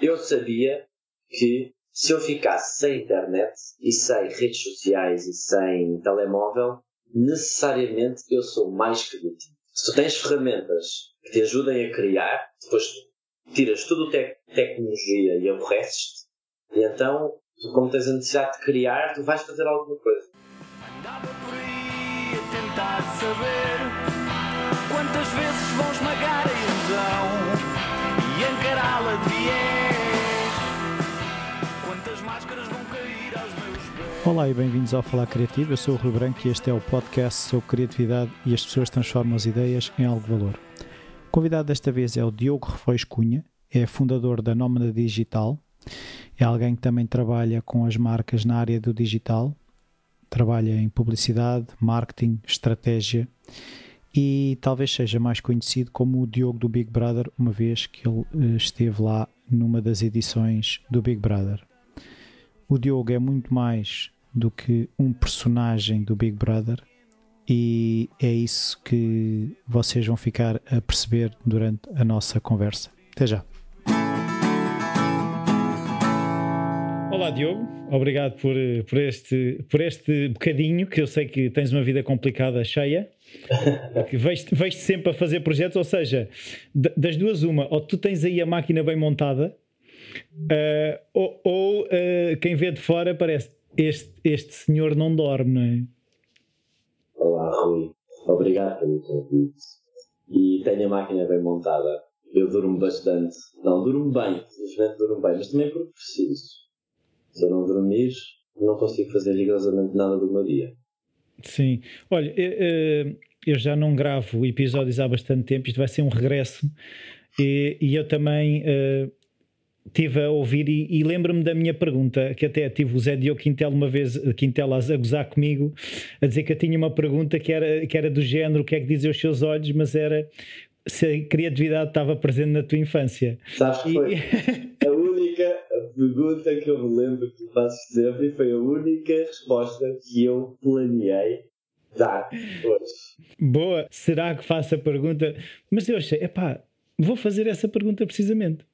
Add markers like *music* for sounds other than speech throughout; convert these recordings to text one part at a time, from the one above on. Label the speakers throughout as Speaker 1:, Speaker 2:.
Speaker 1: eu sabia que se eu ficasse sem internet e sem redes sociais e sem telemóvel, necessariamente eu sou mais criativo. Se tu tens ferramentas que te ajudem a criar, depois tiras tudo te tecnologia e aborreces-te, e então, tu, como tens a necessidade de criar, tu vais fazer alguma coisa. Andava por aí a tentar saber quantas vezes vão esmagar Olá e bem-vindos ao Falar Criativo. Eu sou o Rui Branco e este é o podcast sobre criatividade e as pessoas transformam as ideias em algo de valor. O convidado desta vez é o Diogo Refões Cunha, é fundador da Nómada Digital, é alguém que também trabalha com as marcas na área do digital, trabalha em publicidade, marketing, estratégia e talvez seja mais conhecido como o Diogo do Big Brother, uma vez que ele eh, esteve lá numa das edições do Big Brother. O Diogo é muito mais do que um personagem do Big Brother e é isso que vocês vão ficar a perceber durante a nossa conversa. Até já! Olá Diogo, obrigado por, por, este, por este bocadinho, que eu sei que tens uma vida complicada, cheia, *laughs* que vejo-te vejo sempre a fazer projetos, ou seja, das duas uma, ou tu tens aí a máquina bem montada, uh, ou, ou uh, quem vê de fora parece, este, este senhor não dorme, não é? Olá Rui, obrigado pelo convite. E tenho a máquina bem montada. Eu durmo bastante. Não, durmo bem, simplesmente durmo bem, mas também porque preciso se eu não dormir, não consigo fazer rigorosamente nada do meu dia.
Speaker 2: Sim. Olha, eu já não gravo episódios há bastante tempo, isto vai ser um regresso. E, e eu também uh, tive a ouvir e, e lembro-me da minha pergunta, que até tive o Zé Diogo Quintel uma vez, Quintel a gozar comigo, a dizer que eu tinha uma pergunta que era, que era do género, o que é que dizem os seus olhos, mas era se a criatividade estava presente na tua infância.
Speaker 1: Sabes que foi *laughs* a única pergunta que eu me lembro que faço sempre e foi a única resposta que eu planeei dar hoje.
Speaker 2: Boa, será que faço a pergunta? Mas eu achei, epá, vou fazer essa pergunta precisamente.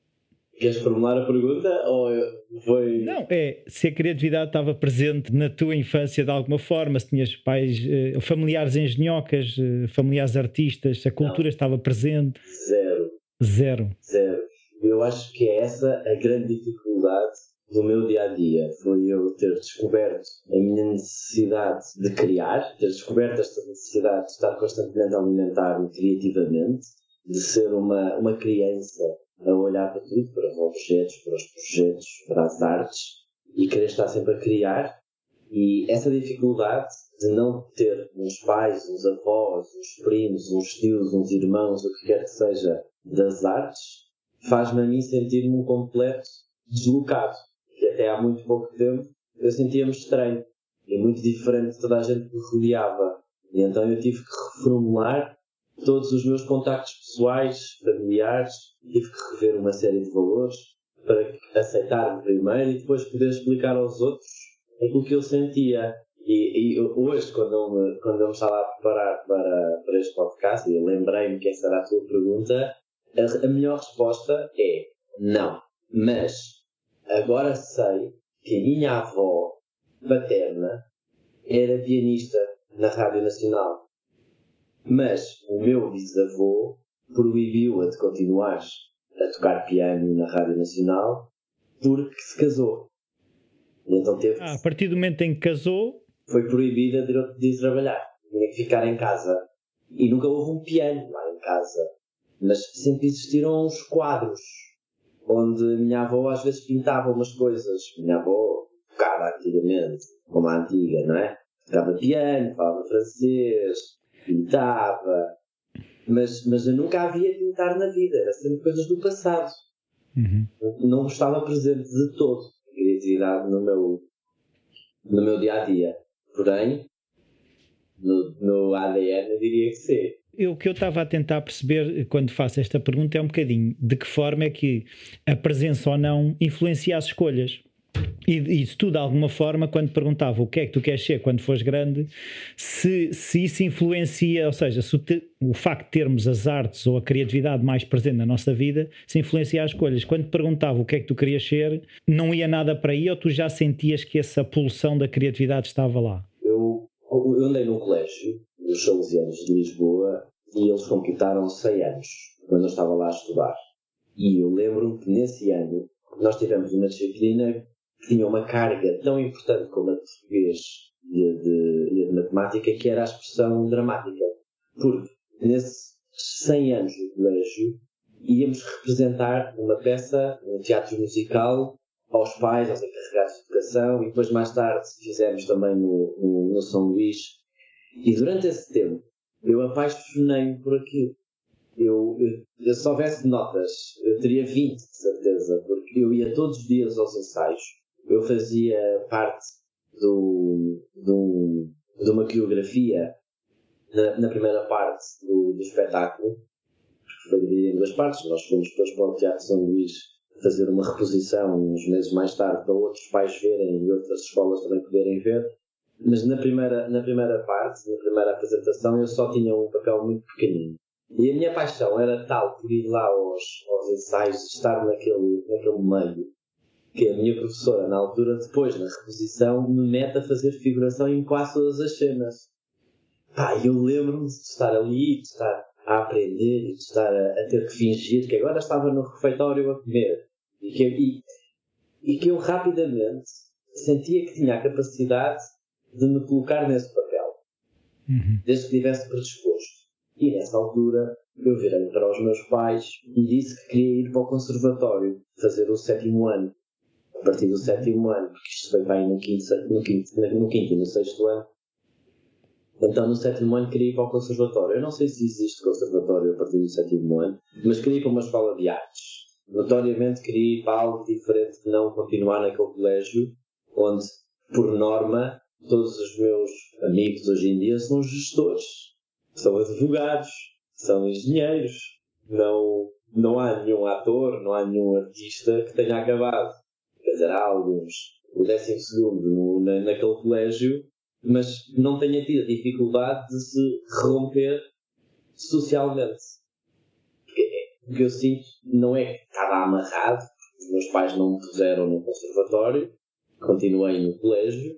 Speaker 1: Queres formular a pergunta ou foi.
Speaker 2: Não, é se a criatividade estava presente na tua infância de alguma forma, se tinhas pais, eh, familiares engenhocas, eh, familiares artistas, se a cultura Não. estava presente.
Speaker 1: Zero.
Speaker 2: Zero.
Speaker 1: Zero. Eu acho que é essa a grande dificuldade do meu dia a dia. Foi eu ter descoberto a minha necessidade de criar, ter descoberto esta necessidade de estar constantemente a alimentar-me criativamente, de ser uma, uma criança a olhar para tudo, para os objetos, para os projetos, para as artes e querer estar sempre a criar. E essa dificuldade de não ter uns pais, uns avós, uns primos, uns tios, uns irmãos, o que quer que seja, das artes, faz-me a mim sentir-me um completo deslocado. Que até há muito pouco tempo eu sentia-me estranho e muito diferente de toda a gente que me rodeava. E então eu tive que reformular todos os meus contactos pessoais, familiares, tive que rever uma série de valores para aceitar-me primeiro e depois poder explicar aos outros aquilo que eu sentia. E, e hoje, quando eu, quando eu me estava a preparar para, para este podcast, e lembrei-me que essa era a tua pergunta, a, a melhor resposta é não. Mas agora sei que a minha avó paterna era pianista na Rádio Nacional mas o meu bisavô proibiu-a de continuar a tocar piano na Rádio Nacional porque se casou.
Speaker 2: E então teve ah, a partir do momento em que casou.
Speaker 1: Foi proibida de, de trabalhar. Tinha que ficar em casa. E nunca houve um piano lá em casa. Mas sempre existiram uns quadros onde minha avó às vezes pintava umas coisas. Minha avó tocava antigamente, como a antiga, não é? Tocava piano, falava francês, pintava, mas, mas eu nunca havia pintar na vida, era sempre coisas do passado. Uhum. Não estava presente de todo a criatividade no meu, no meu dia a dia. Porém, no, no ADN eu diria que sim.
Speaker 2: o que eu estava a tentar perceber quando faço esta pergunta é um bocadinho de que forma é que a presença ou não influencia as escolhas. E, e se tu, de alguma forma, quando perguntava o que é que tu queres ser quando fores grande, se, se isso influencia, ou seja, se o, te, o, facto de termos as artes ou a criatividade mais presente na nossa vida, se influencia as escolhas. Quando perguntava o que é que tu querias ser, não ia nada para aí ou tu já sentias que essa pulsão da criatividade estava lá?
Speaker 1: Eu, eu andei num colégio, dos Salesianos de Lisboa, e eles completaram 100 anos, quando eu estava lá a estudar. E eu lembro-me que nesse ano nós tivemos uma disciplina tinha uma carga tão importante como a de português e a de, e a de matemática, que era a expressão dramática. Porque nesses 100 anos do colégio íamos representar uma peça, um teatro musical, aos pais, aos encarregados de educação, e depois mais tarde fizemos também no, no, no São Luís. E durante esse tempo eu apaixonei-me por aquilo. Eu, eu, se houvesse notas, eu teria 20, de certeza, porque eu ia todos os dias aos ensaios eu fazia parte do, do, de uma coreografia na, na primeira parte do, do espetáculo, que foi dividida em duas partes. Nós fomos depois para o Teatro São Luís fazer uma reposição uns meses mais tarde para outros pais verem e outras escolas também poderem ver. Mas na primeira, na primeira parte, na primeira apresentação, eu só tinha um papel muito pequenino. E a minha paixão era tal por ir lá aos, aos ensaios, estar naquele, naquele meio, que a minha professora, na altura, depois, na reposição, me mete a fazer figuração em quase todas as cenas. Pá, eu lembro-me de estar ali, de estar a aprender, de estar a, a, ter que fingir que agora estava no refeitório a comer. E que, e, e que eu rapidamente sentia que tinha a capacidade de me colocar nesse papel. Uhum. Desde que estivesse predisposto. E nessa altura eu virei para os meus pais e disse que queria ir para o conservatório, fazer o sétimo ano a partir do sétimo ano, porque isto foi bem no quinto, no, quinto, no quinto e no sexto ano. Então, no sétimo ano, queria ir para o conservatório. Eu não sei se existe conservatório a partir do sétimo ano, mas queria ir para uma escola de artes. Notoriamente, queria ir para algo diferente de não continuar naquele colégio, onde, por norma, todos os meus amigos hoje em dia são gestores, são advogados, são engenheiros. Não, não há nenhum ator, não há nenhum artista que tenha acabado quer dizer, há alguns, o décimo segundo na, naquele colégio, mas não tenha tido a dificuldade de se romper socialmente. O que eu sinto não é que estava amarrado, os meus pais não me puseram no conservatório, continuei no colégio,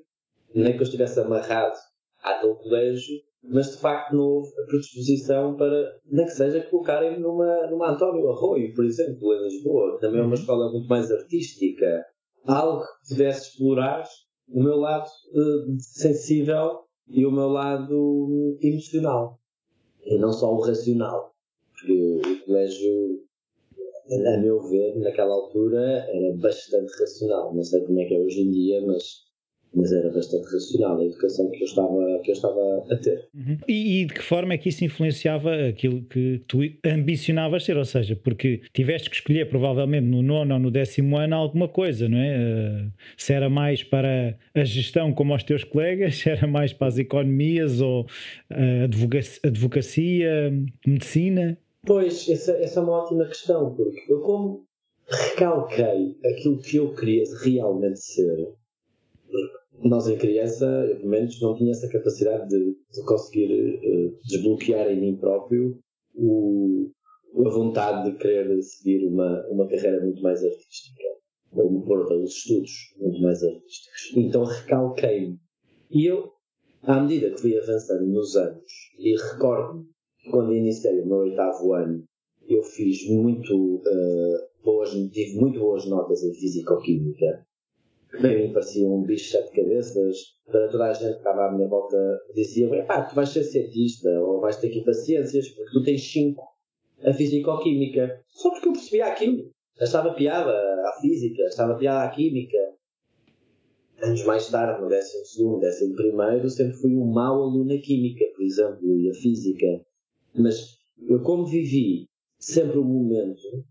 Speaker 1: nem que eu estivesse amarrado àquele colégio, mas de facto não houve a predisposição para, nem que seja, colocarem-me numa, numa António Arroio, por exemplo, em Lisboa, que também é uma uhum. escola muito mais artística, algo que pudesse explorar o meu lado uh, sensível e o meu lado emocional. E não só o racional. Porque o colégio, a meu ver, naquela altura, era bastante racional. Não sei como é que é hoje em dia, mas mas era bastante racional a educação que eu estava, que eu estava a ter.
Speaker 2: Uhum. E, e, de que forma é que isso influenciava aquilo que tu ambicionavas ser? Ou seja, porque tiveste que escolher provavelmente no nono ou no décimo ano alguma coisa, não é? Uh, se era mais para a gestão como os teus colegas, se era mais para as economias ou uh, advocacia, advocacia, medicina?
Speaker 1: Pois, essa, essa é uma ótima questão, porque eu como recalquei aquilo que eu queria realmente ser, nós em criança, pelo menos não tinha essa capacidade de, de conseguir uh, desbloquear em mim próprio o, a vontade de querer seguir uma, uma carreira muito mais artística, ou pôr os estudos muito mais artísticos. Então recalquei-me. E eu, à medida que fui avançando nos anos, e recordo que quando iniciei o meu oitavo ano, eu fiz muito uh, boas, tive muito boas notas em Físico-Química, para mim parecia um bicho de sete cabeças. Toda a gente que estava à minha volta dizia: pá, tu vais ser cientista ou vais ter que ir para ciências porque tu tens 5 a físico-química. Só porque eu percebia aquilo. Achava piada à física, achava piada à química. Anos mais tarde, no 12, 11, sempre fui um mau aluno na química, por exemplo, e a física. Mas eu, como vivi sempre o momento,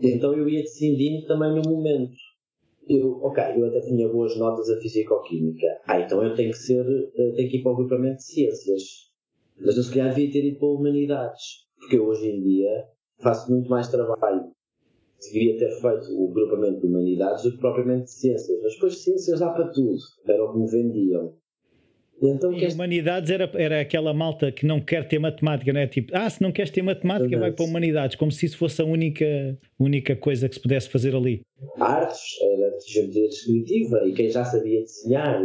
Speaker 1: então eu ia decidindo também no momento eu, ok, eu até tinha boas notas a Físico-Química. Ah, então eu tenho que ser, eh, tenho que ir para o agrupamento de Ciências. Mas eu se calhar devia ter ido para Humanidades. Porque eu hoje em dia faço muito mais trabalho devia ter feito o grupamento de humanidades do que propriamente de ciências. Mas depois ciências dá para tudo, era o que me vendiam.
Speaker 2: Então, e humanidades era, era aquela malta que não quer ter matemática, não é? Tipo, ah, se não queres ter matemática, vai para humanidades, como se isso fosse a única, única coisa que se pudesse fazer ali.
Speaker 1: Artes, era geometria descritiva, e quem já sabia desenhar,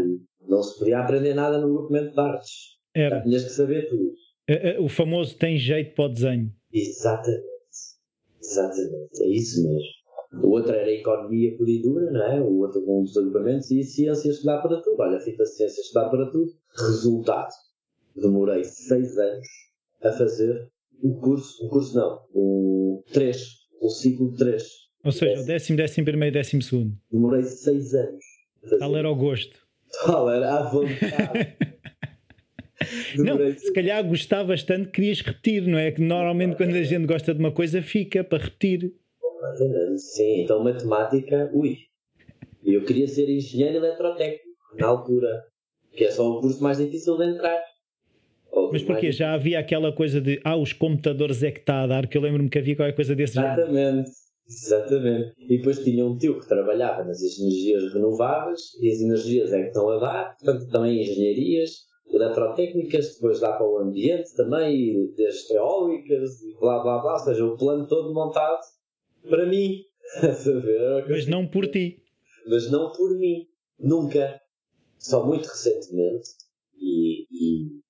Speaker 1: não se podia aprender nada no documento de artes. Era. Já tinhas que saber tudo.
Speaker 2: O famoso tem jeito para o desenho.
Speaker 1: Exatamente. Exatamente. É isso mesmo. O outro era economia pura e dura, não é? O outro com os agrupamentos e ciências estudar para tudo. Olha, a fita ciências estudar para tudo. Resultado. Demorei seis anos a fazer o curso, o curso não, o 3, o ciclo 3.
Speaker 2: Ou seja, o décimo, décimo primeiro, décimo segundo.
Speaker 1: Demorei seis anos.
Speaker 2: Tal era o gosto.
Speaker 1: Tal era a vontade. *laughs*
Speaker 2: não, se calhar gostavas tanto que querias repetir, não é? Que normalmente quando a gente gosta de uma coisa fica para repetir.
Speaker 1: Sim, então matemática, ui. Eu queria ser engenheiro eletrotécnico na altura, que é só o curso mais difícil de entrar.
Speaker 2: Mas porquê? Já havia aquela coisa de ah, os computadores é que está a dar, que eu lembro-me que havia qualquer coisa desse
Speaker 1: Exatamente, exatamente. E depois tinha um tio que trabalhava nas energias renováveis e as energias é que estão a dar, portanto também engenharias, eletrotécnicas, depois dá para o ambiente também, desde eólicas e blá blá blá, ou seja, o plano todo montado para mim. *laughs*
Speaker 2: Mas não por ti.
Speaker 1: Mas não por mim. Nunca. Só muito recentemente, e, e,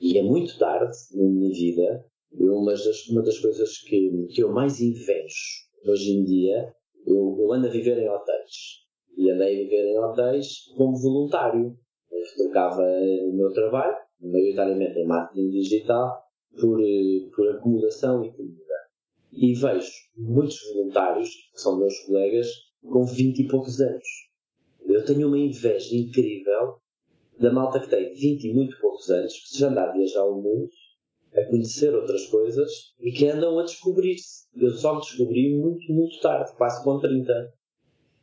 Speaker 1: e é muito tarde na minha vida, eu, uma, das, uma das coisas que, que eu mais invejo hoje em dia, eu, eu ando a viver em hotéis. E andei a viver em hotéis como voluntário. Eu trocava o meu trabalho, maioritariamente em marketing digital, por, eh, por acomodação e comida. E vejo muitos voluntários, que são meus colegas, com 20 e poucos anos. Eu tenho uma inveja incrível da malta que tem 20 e muito poucos anos, que já anda a viajar o mundo, a conhecer outras coisas e que andam a descobrir-se. Eu só me descobri muito, muito tarde, quase com 30.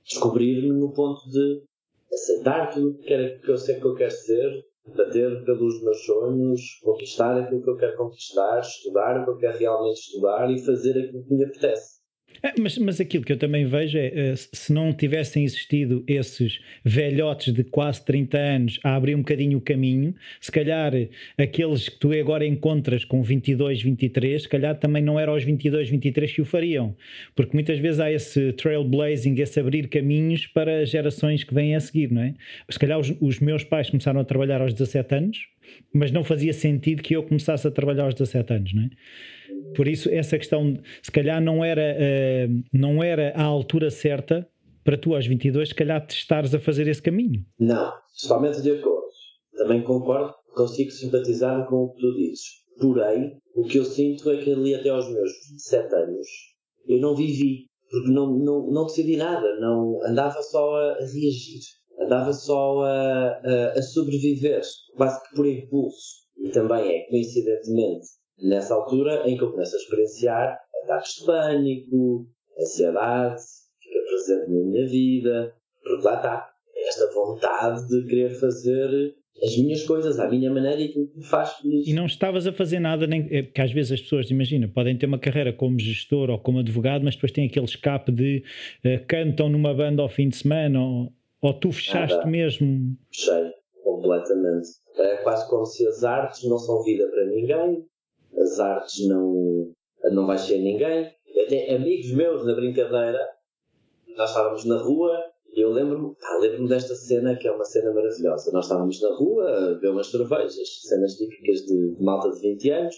Speaker 1: Descobrir-me no ponto de aceitar tudo que eu sei que eu quero ser, bater pelos meus sonhos, conquistar aquilo que eu quero conquistar, estudar o que eu quero realmente estudar e fazer aquilo que me apetece.
Speaker 2: É, mas, mas aquilo que eu também vejo é, eh, se não tivessem existido esses velhotes de quase 30 anos a abrir um bocadinho o caminho, se calhar aqueles que tu agora encontras com 22, 23, se calhar também não eram os 22, 23 que o fariam. Porque muitas vezes há esse trailblazing, esse abrir caminhos para gerações que vêm a seguir, não é? Se calhar os, os meus pais começaram a trabalhar aos 17 anos, mas não fazia sentido que eu começasse a trabalhar aos 17 anos, não é? Por isso, essa questão, se calhar não era, uh, não era a altura certa para tu aos 22, se calhar te estares a fazer esse caminho.
Speaker 1: Não, totalmente de acordo. Também concordo, consigo simpatizar com o que tu dizes. Porém, o que eu sinto é que ali até aos meus 27 anos eu não vivi, porque não, não, não decidi nada, não andava só a reagir, andava só a, a, a sobreviver, quase que por impulso. E também é, coincidentemente, nessa altura em que eu começo a experienciar ataques de pânico, ansiedade, fica presente na minha vida, porque lá está, esta vontade de querer fazer as minhas coisas à minha maneira e aquilo que me faz feliz.
Speaker 2: E não estavas a fazer nada, nem, é, porque às vezes as pessoas, imagina, podem ter uma carreira como gestor ou como advogado, mas depois têm aquele escape de uh, cantam numa banda ao fim de semana ou, ou tu fechaste nada. mesmo.
Speaker 1: Fechei, completamente. É quase como se as artes não são vida para ninguém, as artes não, não vai ser ninguém. Até amigos meus na brincadeira, nós estávamos na rua e eu lembro-me lembro desta cena que é uma cena maravilhosa. Nós estávamos na rua a beber umas cervejas, cenas típicas de, de malta de 20 anos.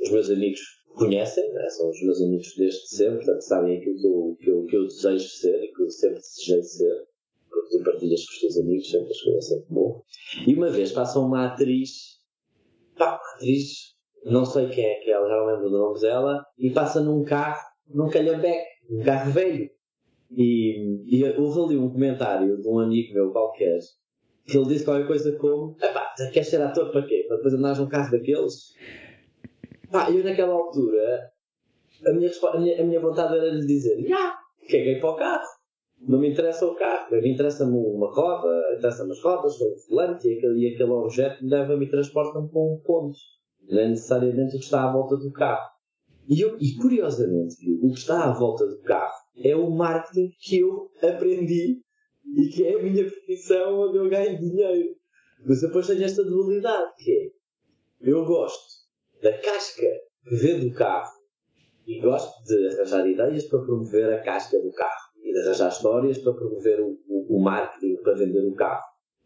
Speaker 1: Os meus amigos conhecem, né? são os meus amigos desde sempre, portanto sabem aquilo que eu, que eu, que eu desejo ser e que eu sempre desejei ser. Porque tu partilhas com os teus amigos, sempre as coisas sempre bom. E uma vez passa uma atriz, pá, uma atriz não sei quem é que ela, já não lembro do nome dela, e passa num carro, num calhambeque, um carro velho. E, e houve ali um comentário de um amigo meu qualquer, que ele disse qualquer coisa como: Epá, queres ser ator para quê? Para depois andares num carro daqueles? Pá, eu naquela altura, a minha, a minha, a minha vontade era lhe dizer: Já, caguei para o carro. Não me interessa o carro, me interessa-me uma roda, interessa-me as rodas, o volante e aquele, e aquele objeto leva-me e transporta-me para um ponto não é necessariamente o que está à volta do carro. E, eu, e curiosamente, o que está à volta do carro é o marketing que eu aprendi e que é a minha profissão onde eu ganho dinheiro. Mas depois tenho esta dualidade que é eu gosto da casca que vê do carro e gosto de arranjar ideias para promover a casca do carro e de arranjar histórias para promover o, o, o marketing para vender o carro.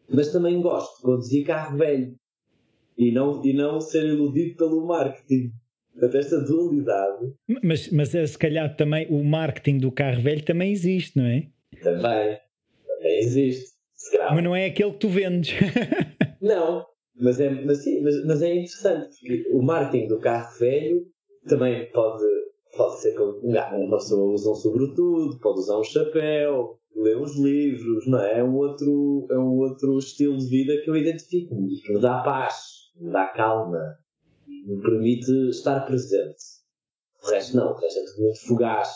Speaker 1: Mas também gosto de conduzir carro velho e não, e não ser iludido pelo marketing. Portanto, esta dualidade.
Speaker 2: Mas, mas é, se calhar também o marketing do carro velho também existe, não é?
Speaker 1: Também. Também existe.
Speaker 2: Mas não é aquele que tu vendes. *laughs*
Speaker 1: não, mas é, mas, sim, mas, mas é interessante, porque o marketing do carro velho também pode, pode ser como uma pessoa usa um sobretudo, pode usar um chapéu, ler uns livros, não é? É um outro, é um outro estilo de vida que eu identifico e que me dá paz, me dá calma, me permite estar presente. O resto não, o resto é tudo muito fugaz,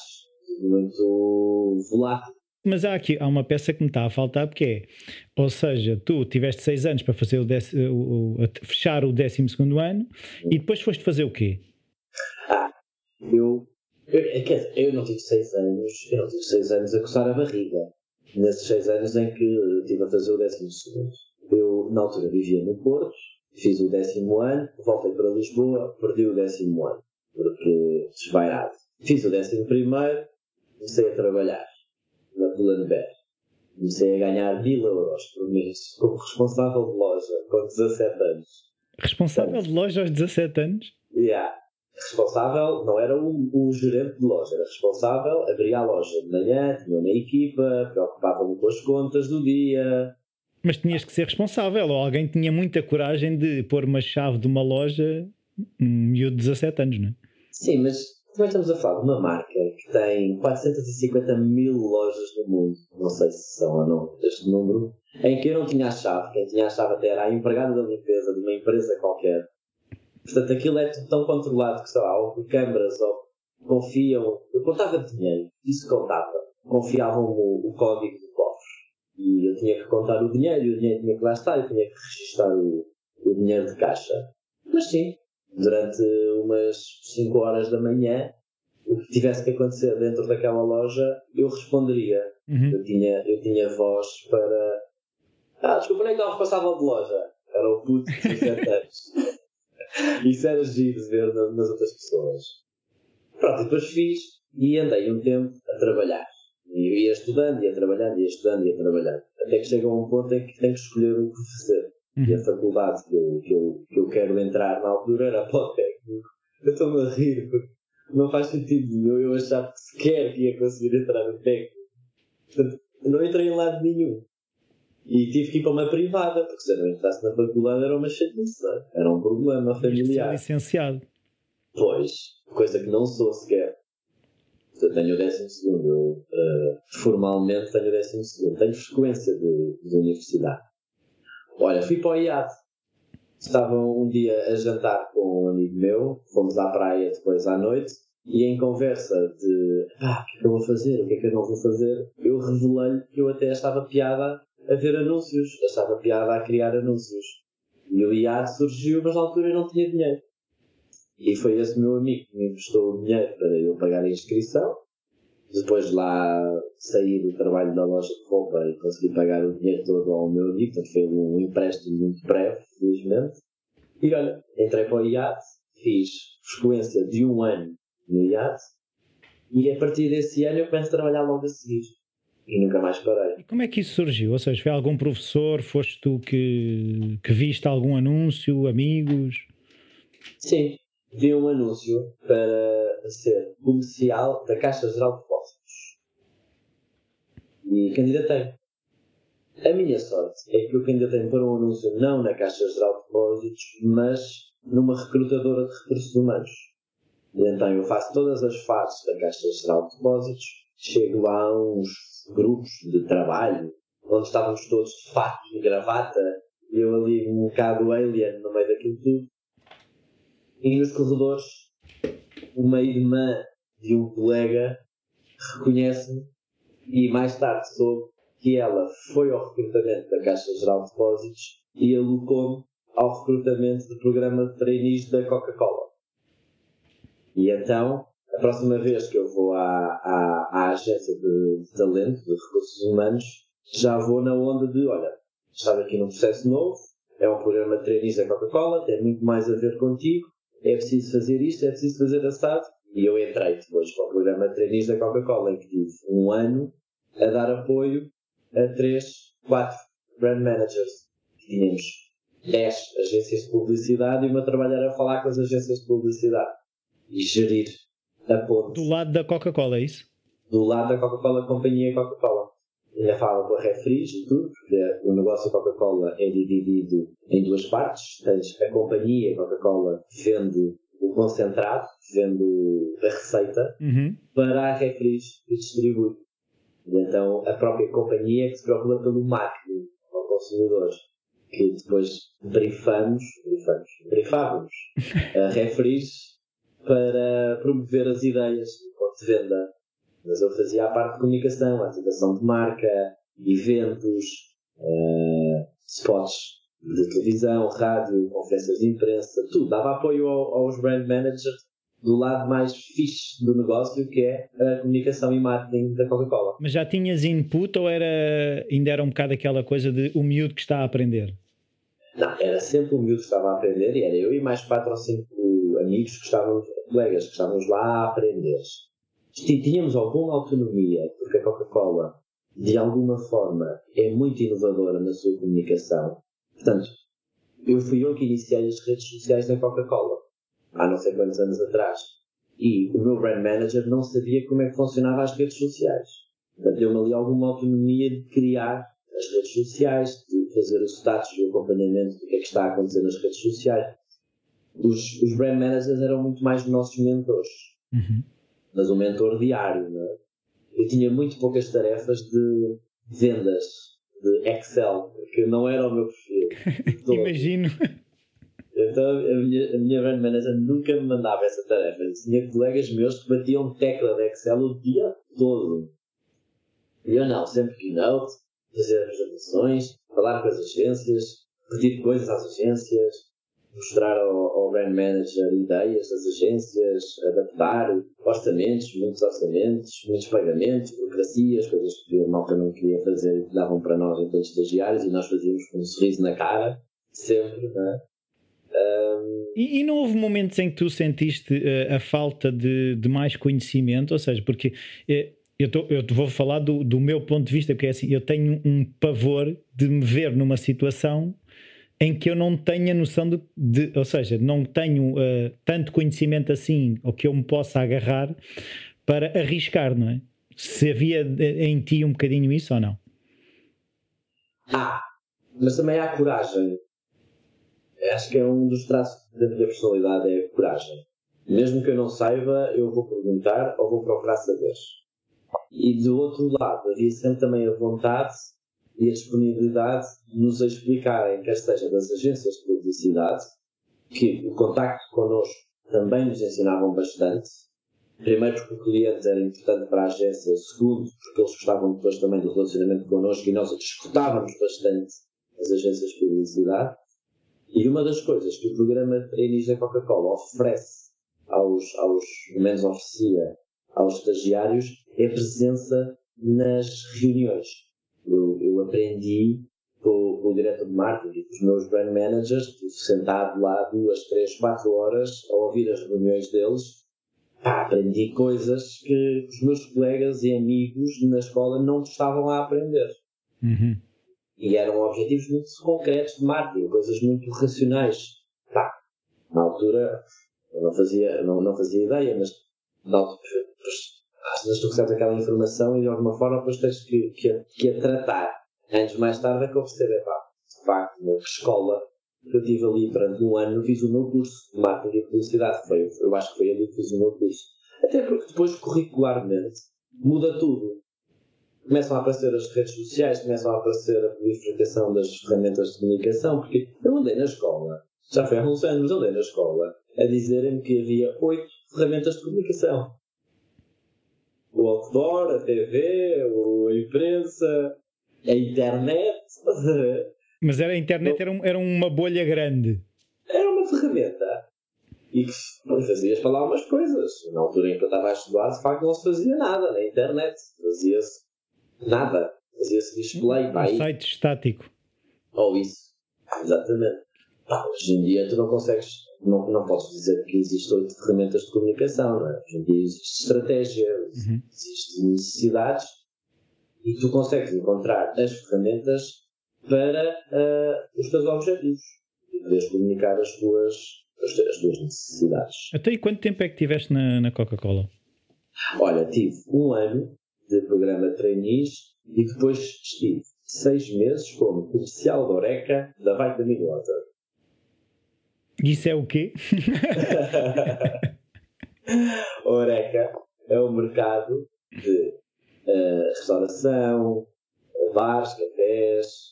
Speaker 1: muito volátil.
Speaker 2: Mas há aqui há uma peça que me está a faltar, porque é, ou seja, tu tiveste seis anos para fazer o, décimo, o, o fechar o décimo segundo ano e depois foste fazer o quê?
Speaker 1: Ah, eu, eu, é eu não tive seis anos, eu não tive seis anos a coçar a barriga. Nesses seis anos em que estive a fazer o décimo segundo. Eu, na altura, vivia no Porto, fiz o décimo ano, voltei para Lisboa, perdi o décimo ano, porque desvairado. Fiz o décimo primeiro, comecei a trabalhar na Pull&Bear. Comecei a ganhar mil euros por mês como responsável de loja com 17 anos.
Speaker 2: Responsável de loja aos 17 anos?
Speaker 1: Yeah. Responsável, não era o, o gerente de loja, era responsável, abria a loja de manhã, tinha uma equipa, preocupava-me com as contas do dia.
Speaker 2: Mas tinhas que ser responsável, ou alguém tinha muita coragem de pôr uma chave de uma loja um miúdo de 17 anos, não é?
Speaker 1: Sim, mas também estamos a falar de uma marca que tem 450 mil lojas no mundo, não sei se são ou não este número, em que eu não tinha a chave, quem tinha a chave até era a empregada da limpeza de uma empresa qualquer. Portanto, aquilo é tão controlado que, lá, ou câmaras, ou confiam. Eu contava dinheiro, isso contava. Confiavam o, o código. E eu tinha que contar o dinheiro, e o dinheiro tinha que lá estar, eu tinha que registrar o, o dinheiro de caixa. Mas sim, durante umas 5 horas da manhã, o que tivesse que acontecer dentro daquela loja, eu responderia. Uhum. Eu, tinha, eu tinha voz para. Ah, desculpa, nem estava responsável de loja. Era o puto de 17 anos. Isso era giro de ver nas outras pessoas. Pronto, depois fiz e andei um tempo a trabalhar. E eu ia estudando, ia trabalhando, ia estudando, ia trabalhando. Até que chega a um ponto em que tenho que escolher o que fazer. Uhum. E a faculdade que eu, que, eu, que eu quero entrar na altura era para o técnico. Eu estou-me a rir porque não faz sentido nenhum eu achar que sequer que ia conseguir entrar no técnico. Portanto, não entrei em lado nenhum. E tive que ir para uma privada, porque se eu não entrasse na faculdade era uma chatice, era um problema familiar.
Speaker 2: licenciado.
Speaker 1: Pois, coisa que não sou sequer. Tenho o décimo segundo, eu uh, formalmente tenho o décimo segundo. Tenho frequência de, de universidade. Olha, fui para o iate. Estava um dia a jantar com um amigo meu, fomos à praia depois à noite, e em conversa de ah, o que é que eu vou fazer, o que é que eu não vou fazer, eu revelei que eu até achava piada a ver anúncios, achava piada a criar anúncios. E o iate surgiu, mas na altura eu não tinha dinheiro. E foi esse meu amigo que me emprestou o dinheiro para eu pagar a inscrição depois de lá sair do trabalho da loja de roupa e consegui pagar o dinheiro todo ao meu amigo, portanto foi um empréstimo muito breve, felizmente. E olha, entrei para o IAT, fiz frequência de um ano no IAT e a partir desse ano eu começo a trabalhar logo a seguir. E nunca mais parei.
Speaker 2: E como é que isso surgiu? Ou seja, foi algum professor? Foste tu que, que viste algum anúncio? Amigos?
Speaker 1: Sim, vi um anúncio para ser comercial da Caixa Geral de Depósitos. E candidatei. A minha sorte é que eu candidatei para um anúncio não na Caixa Geral de Depósitos, mas numa recrutadora de recursos humanos. E então eu faço todas as fases da Caixa Geral de Depósitos, chego lá a uns grupos de trabalho, onde estávamos todos de fato, de gravata, e eu ali um bocado alien no meio daquilo tudo, e nos corredores, uma irmã de um colega reconhece-me e mais tarde soube que ela foi ao recrutamento da Caixa Geral de Depósitos e alocou-me ao recrutamento do programa de trainees da Coca-Cola. E então, a próxima vez que eu vou à, à, à agência de, de talento, de recursos humanos, já vou na onda de, olha, estás aqui num processo novo, é um programa de trainees da Coca-Cola, tem muito mais a ver contigo, é preciso fazer isto, é preciso fazer assado. E eu entrei depois para o programa de trainees da Coca-Cola, em que tive um ano a dar apoio a três, quatro brand managers. Tínhamos dez agências de publicidade e uma trabalhar a falar com as agências de publicidade e gerir a ponte.
Speaker 2: Do lado da Coca-Cola, é isso?
Speaker 1: Do lado da Coca-Cola, companhia Coca-Cola. Ainda fala com a refris e tudo, porque o negócio da Coca-Cola é dividido em duas partes. Tens a companhia Coca-Cola que vende o concentrado, vende a receita,
Speaker 2: uhum.
Speaker 1: para a refris que distribui. E então a própria companhia que se preocupa pelo marketing ao consumidor. Que depois brifamos, brifamos, brifávamos *laughs* a refris para promover as ideias do ponto de venda. Mas eu fazia a parte de comunicação, a ativação de marca, eventos, uh, spots de televisão, rádio, conferências de imprensa, tudo. Dava apoio ao, aos brand managers do lado mais fixe do negócio, que é a comunicação e marketing da Coca-Cola.
Speaker 2: Mas já tinhas input ou era, ainda era um bocado aquela coisa de o miúdo que está a aprender?
Speaker 1: Não, era sempre o miúdo que estava a aprender e era eu e mais quatro ou cinco amigos que estávamos, colegas que estávamos lá a aprender. Tínhamos alguma autonomia, porque a Coca-Cola, de alguma forma, é muito inovadora na sua comunicação. Portanto, eu fui eu que iniciei as redes sociais da Coca-Cola há não sei quantos anos atrás. E o meu brand manager não sabia como é que funcionava as redes sociais. Portanto, deu-me ali alguma autonomia de criar as redes sociais, de fazer os status e o acompanhamento do que é que está a acontecer nas redes sociais. Os, os brand managers eram muito mais nossos mentores.
Speaker 2: Uhum.
Speaker 1: Mas um mentor diário, não é? Eu tinha muito poucas tarefas de vendas, de Excel, que não era o meu perfil. *laughs*
Speaker 2: Imagino.
Speaker 1: Então a minha, a minha brand manager nunca me mandava essa tarefa. tinha colegas meus que batiam tecla de Excel o dia todo. E eu não, sempre keynote, fazer apresentações, falar com as agências, pedir coisas às agências, mostrar ao, ao brand manager ideias das agências, adaptar orçamentos, muitos orçamentos, muitos pagamentos, burocracias, coisas que a malta não queria fazer e que davam para nós enquanto estagiários e nós fazíamos com um sorriso na cara, sempre, não é?
Speaker 2: Um... E, e, não houve momentos em que tu sentiste uh, a falta de, de, mais conhecimento? Ou seja, porque uh, eu, tô, eu vou falar do, do, meu ponto de vista, porque é assim, eu tenho um pavor de me ver numa situação em que eu não tenho a noção de, de ou seja, não tenho uh, tanto conhecimento assim, ou que eu me possa agarrar para arriscar, não é? Se havia em ti um bocadinho isso ou não?
Speaker 1: Ah, mas também há coragem acho que é um dos traços da minha personalidade, é coragem. Mesmo que eu não saiba, eu vou perguntar ou vou procurar saber. E do outro lado, havia sempre também a vontade e a disponibilidade de nos explicarem, quer seja das agências de publicidade, que o contacto connosco também nos ensinavam bastante. Primeiro porque o cliente era importante para a agência, segundo porque eles gostavam depois também do relacionamento connosco e nós discutávamos bastante as agências de publicidade. E uma das coisas que o programa trainees da Coca-Cola oferece aos, aos, menos oferecia aos estagiários, é a presença nas reuniões. Eu, eu aprendi com, com, o diretor de marketing e com os meus brand managers, sentado lá duas, três, quatro horas a ouvir as reuniões deles, pá, aprendi coisas que os meus colegas e amigos na escola não estavam a aprender.
Speaker 2: Uhum.
Speaker 1: E eram objetivos muito concretos de marketing, coisas muito racionais. Pá, na altura, eu não fazia, não, não fazia ideia, mas na altura, vezes tu recebes aquela informação e de alguma forma depois tens que, que, que a tratar. Antes mais tarde é que eu percebo, pá, de facto, na escola que eu tive ali durante um ano, fiz o meu curso de marketing e publicidade. Foi, eu acho que foi ali que fiz o meu curso. Até porque depois, curricularmente, muda tudo começam a aparecer as redes sociais, começam a aparecer a proliferação das ferramentas de comunicação, porque eu andei na escola, já foi há uns anos, andei na escola, a dizerem-me que havia oito ferramentas de comunicação. O outdoor, a TV, a imprensa, a internet. *laughs*
Speaker 2: Mas era a internet, era, um, era uma bolha grande.
Speaker 1: Era uma ferramenta. e que fazias para lá umas coisas. Na altura em que eu estava a estudar, de facto, não se fazia nada na internet. Fazia-se nada. Fazia-se display
Speaker 2: para um site estático.
Speaker 1: Ou isso. Exatamente. Pá, hoje em dia tu não consegues, não, não podes dizer que existem oito ferramentas de comunicação, não é? Hoje em dia existe estratégia, uhum. existem necessidades e tu consegues encontrar as ferramentas para uh, os teus objetivos e poderes comunicar as tuas, as, as tuas necessidades.
Speaker 2: Até e quanto tempo é que tiveste na, na Coca-Cola?
Speaker 1: Olha, tive um ano de programa de trainees e depois estive seis meses como comercial da Oreca da Vitamin Water.
Speaker 2: Isso é o quê? *laughs*
Speaker 1: Oreca é o mercado de uh, restauração, bares, cafés.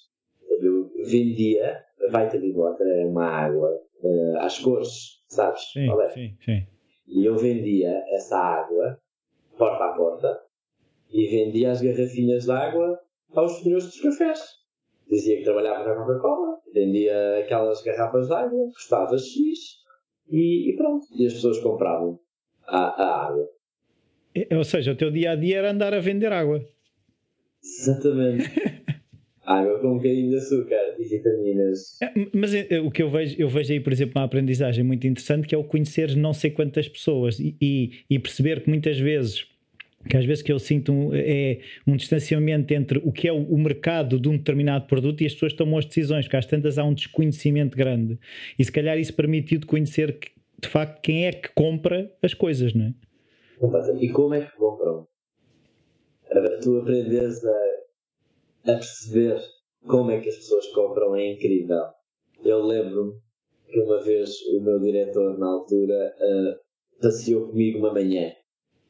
Speaker 1: Eu vendia a Vitamin Water, era uma água uh, às cores, sabes?
Speaker 2: Sim, é? sim, sim.
Speaker 1: E eu vendia essa água porta a porta e vendia as garrafinhas de água aos senhores dos cafés. Dizia que trabalhava na Coca-Cola, vendia aquelas garrafas de água, custava X e, e, pronto. E as pessoas compravam a, a água.
Speaker 2: Ou seja, o teu dia a dia era andar a vender água.
Speaker 1: Exatamente. *laughs* água com um bocadinho de açúcar e vitaminas.
Speaker 2: É, mas é, o que eu vejo, eu vejo aí, por exemplo, uma aprendizagem muito interessante que é o conhecer não sei quantas pessoas e, e, e perceber que muitas vezes que às vezes que eu sinto um, é um distanciamento entre o que é o, mercado de um determinado produto e as pessoas tomam as decisões, porque às tantas há um desconhecimento grande. E se calhar isso permitiu de conhecer que, de facto quem é que compra as coisas, não é?
Speaker 1: E como é que compram? Tu aprendes a, a perceber como é que as pessoas compram é incrível. Eu lembro-me que uma vez o meu diretor na altura uh, passeou comigo uma manhã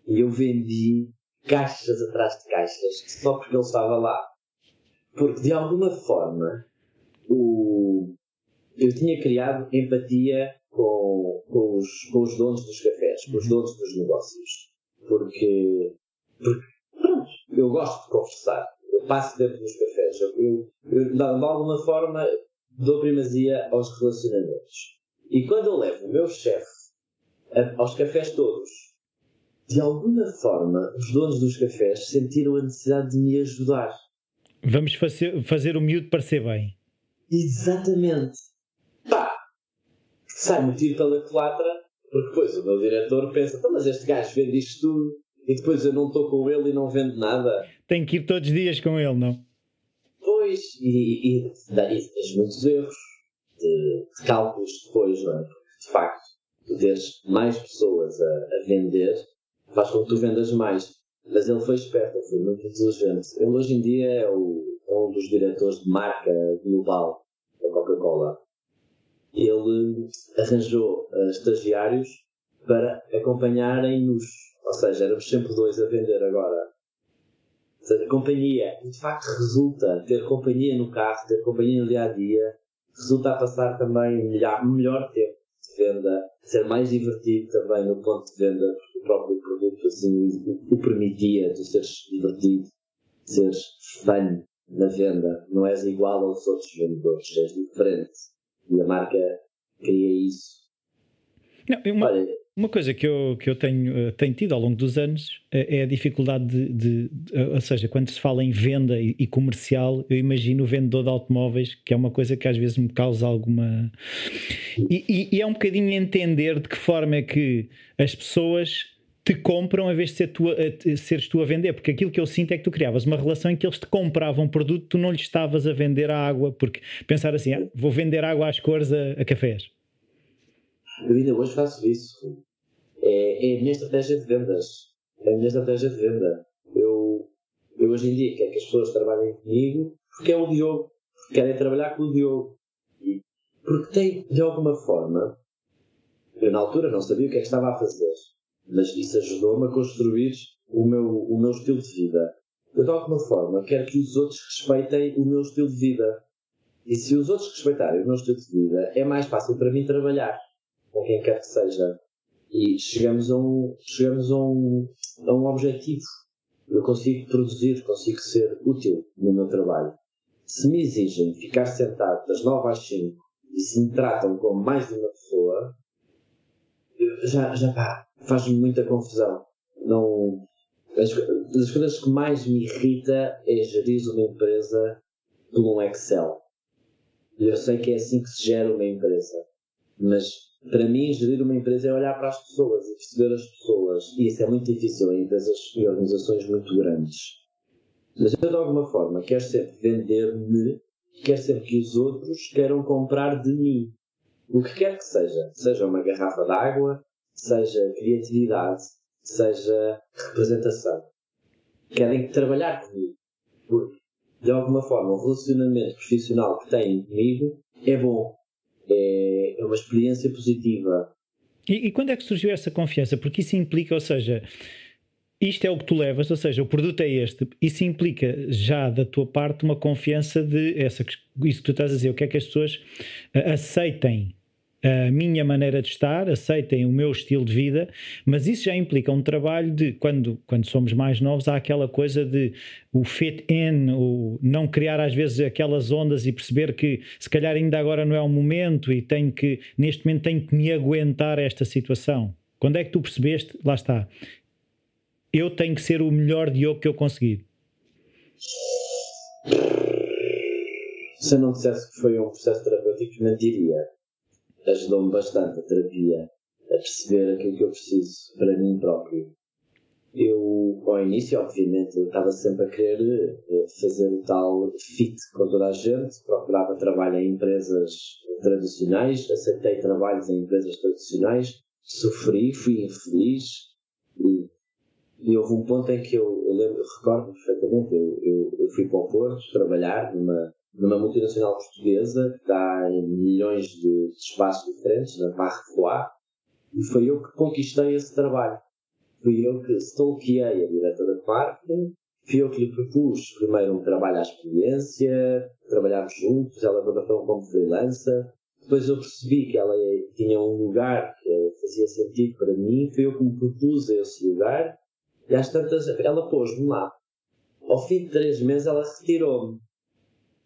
Speaker 1: e eu vendi caixas atrás de caixas só porque ele estava lá. Porque de alguma forma o... eu tinha criado empatia com, com, os, com os donos dos cafés, com os uhum. donos dos negócios. Porque, porque pronto, eu gosto de conversar. Eu passo dentro dos cafés. Eu, eu, eu de alguma forma dou primazia aos relacionamentos. E quando eu levo o meu chefe aos cafés todos de alguma forma, os donos dos cafés sentiram a necessidade de me ajudar.
Speaker 2: Vamos fazer, fazer o miúdo parecer bem.
Speaker 1: Exatamente. Pá! Sai-me tiro pela culatra, porque depois o meu diretor pensa: então, mas este gajo vende isto tudo e depois eu não estou com ele e não vendo nada.
Speaker 2: Tem que ir todos os dias com ele, não?
Speaker 1: Pois, e, e daí tens muitos erros de, de cálculos depois, não é? Porque, de facto, tu tens mais pessoas a, a vender faz com que tu vendas mais. Mas ele foi esperto, foi muito inteligente. Ele hoje em dia é, o, é um dos diretores de marca global da Coca-Cola. Ele arranjou uh, estagiários para acompanharem-nos. Ou seja, éramos sempre dois a vender agora. Ou seja, companhia, e de facto resulta ter companhia no carro, ter companhia no dia a dia, resulta a passar também melhor, melhor tempo venda, ser mais divertido também no ponto de venda, porque o próprio produto assim o, permitia, tu seres divertido, seres fã na venda, não és igual aos outros vendedores, és diferente. E a marca cria isso.
Speaker 2: Não, uma, Olha, uma coisa que eu, que eu tenho, eh, tenho tido ao longo dos anos é, é a dificuldade de, de, de, Ou seja, quando se fala em venda e, e, comercial, eu imagino o vendedor de automóveis, que é uma coisa que às vezes me causa alguma. E, e, e é um bocadinho entender de que forma é que as pessoas te compram em vez de ser tu a, seres tu a vender, porque aquilo que eu sinto é que tu criavas uma relação em que eles te compravam um produto, tu não lhes estavas a vender a água, porque pensar assim, ah, vou vender água às cores a, a cafés.
Speaker 1: Eu ainda hoje faço isso é, é a minha estratégia de vendas. É a minha estratégia de venda. Eu, eu hoje em dia quero que as pessoas trabalhem comigo porque é o Diogo. Querem trabalhar com o Diogo. Porque tem, de alguma forma, eu na altura não sabia o que é que estava a fazer, mas isso ajudou-me a construir o meu, o meu estilo de vida. Eu, de alguma forma, quero que os outros respeitem o meu estilo de vida. E se os outros respeitarem o meu estilo de vida, é mais fácil para mim trabalhar com quem quer que seja e chegamos a um, chegamos a um, a um objetivo. Eu consigo produzir, consigo ser útil no meu trabalho. Se me exigem ficar sentado das 9 às 5 e se me tratam como mais de uma pessoa, já, já pá, faz-me muita confusão. Não, as, das coisas que mais me irrita é gerir uma empresa por um Excel. Eu sei que é assim que se gera uma empresa, mas para mim, gerir uma empresa é olhar para as pessoas e perceber as pessoas. E isso é muito difícil em empresas e organizações muito grandes. Mas eu, de alguma forma, quero sempre vender-me, quero sempre que os outros queiram comprar de mim. O que quer que seja. Seja uma garrafa de água, seja criatividade, seja representação. Querem trabalhar comigo. Porque, de alguma forma, o relacionamento profissional que têm comigo é bom. É, uma experiência positiva.
Speaker 2: E, e quando é que surgiu essa confiança? Porque isso implica, ou seja, isto é o que tu levas, ou seja, o produto é este. Isso implica já da tua parte uma confiança de essa, isso que tu estás a dizer, o que é que as pessoas uh, aceitem a minha maneira de estar, aceitem o meu estilo de vida, mas isso já implica um trabalho de, quando, quando somos mais novos, há aquela coisa de o fit in, o não criar às vezes aquelas ondas e perceber que se calhar ainda agora não é o momento e tenho que, neste momento tenho que me aguentar esta situação. Quando é que tu percebeste, lá está, eu tenho que ser o melhor Diogo que eu conseguir?
Speaker 1: Se eu não dissesse que foi um processo terapêutico, mentiria ajudou-me bastante a terapia a perceber aquilo que eu preciso para mim próprio. Eu, ao início, obviamente, estava sempre a querer eh, fazer o tal fit com toda a gente, procurava trabalho em empresas tradicionais, aceitei trabalhos em empresas tradicionais, sofri, fui infeliz e, e houve um ponto em que eu, eu lembro, recordo perfeitamente, eu, eu, eu fui para o Porto trabalhar numa, numa multinacional portuguesa que está em milhões de, espaços diferentes, na Barre Foix, e foi eu que conquistei esse trabalho. Fui eu que stalkeei a diretora de marketing, fui eu que lhe propus primeiro um trabalho à experiência, trabalhámos juntos, ela contratou como freelancer, depois eu percebi que ela tinha um lugar que fazia sentido para mim, fui eu que me propus esse lugar, e às tantas ela pôs-me lá. Ao fim de três meses ela retirou-me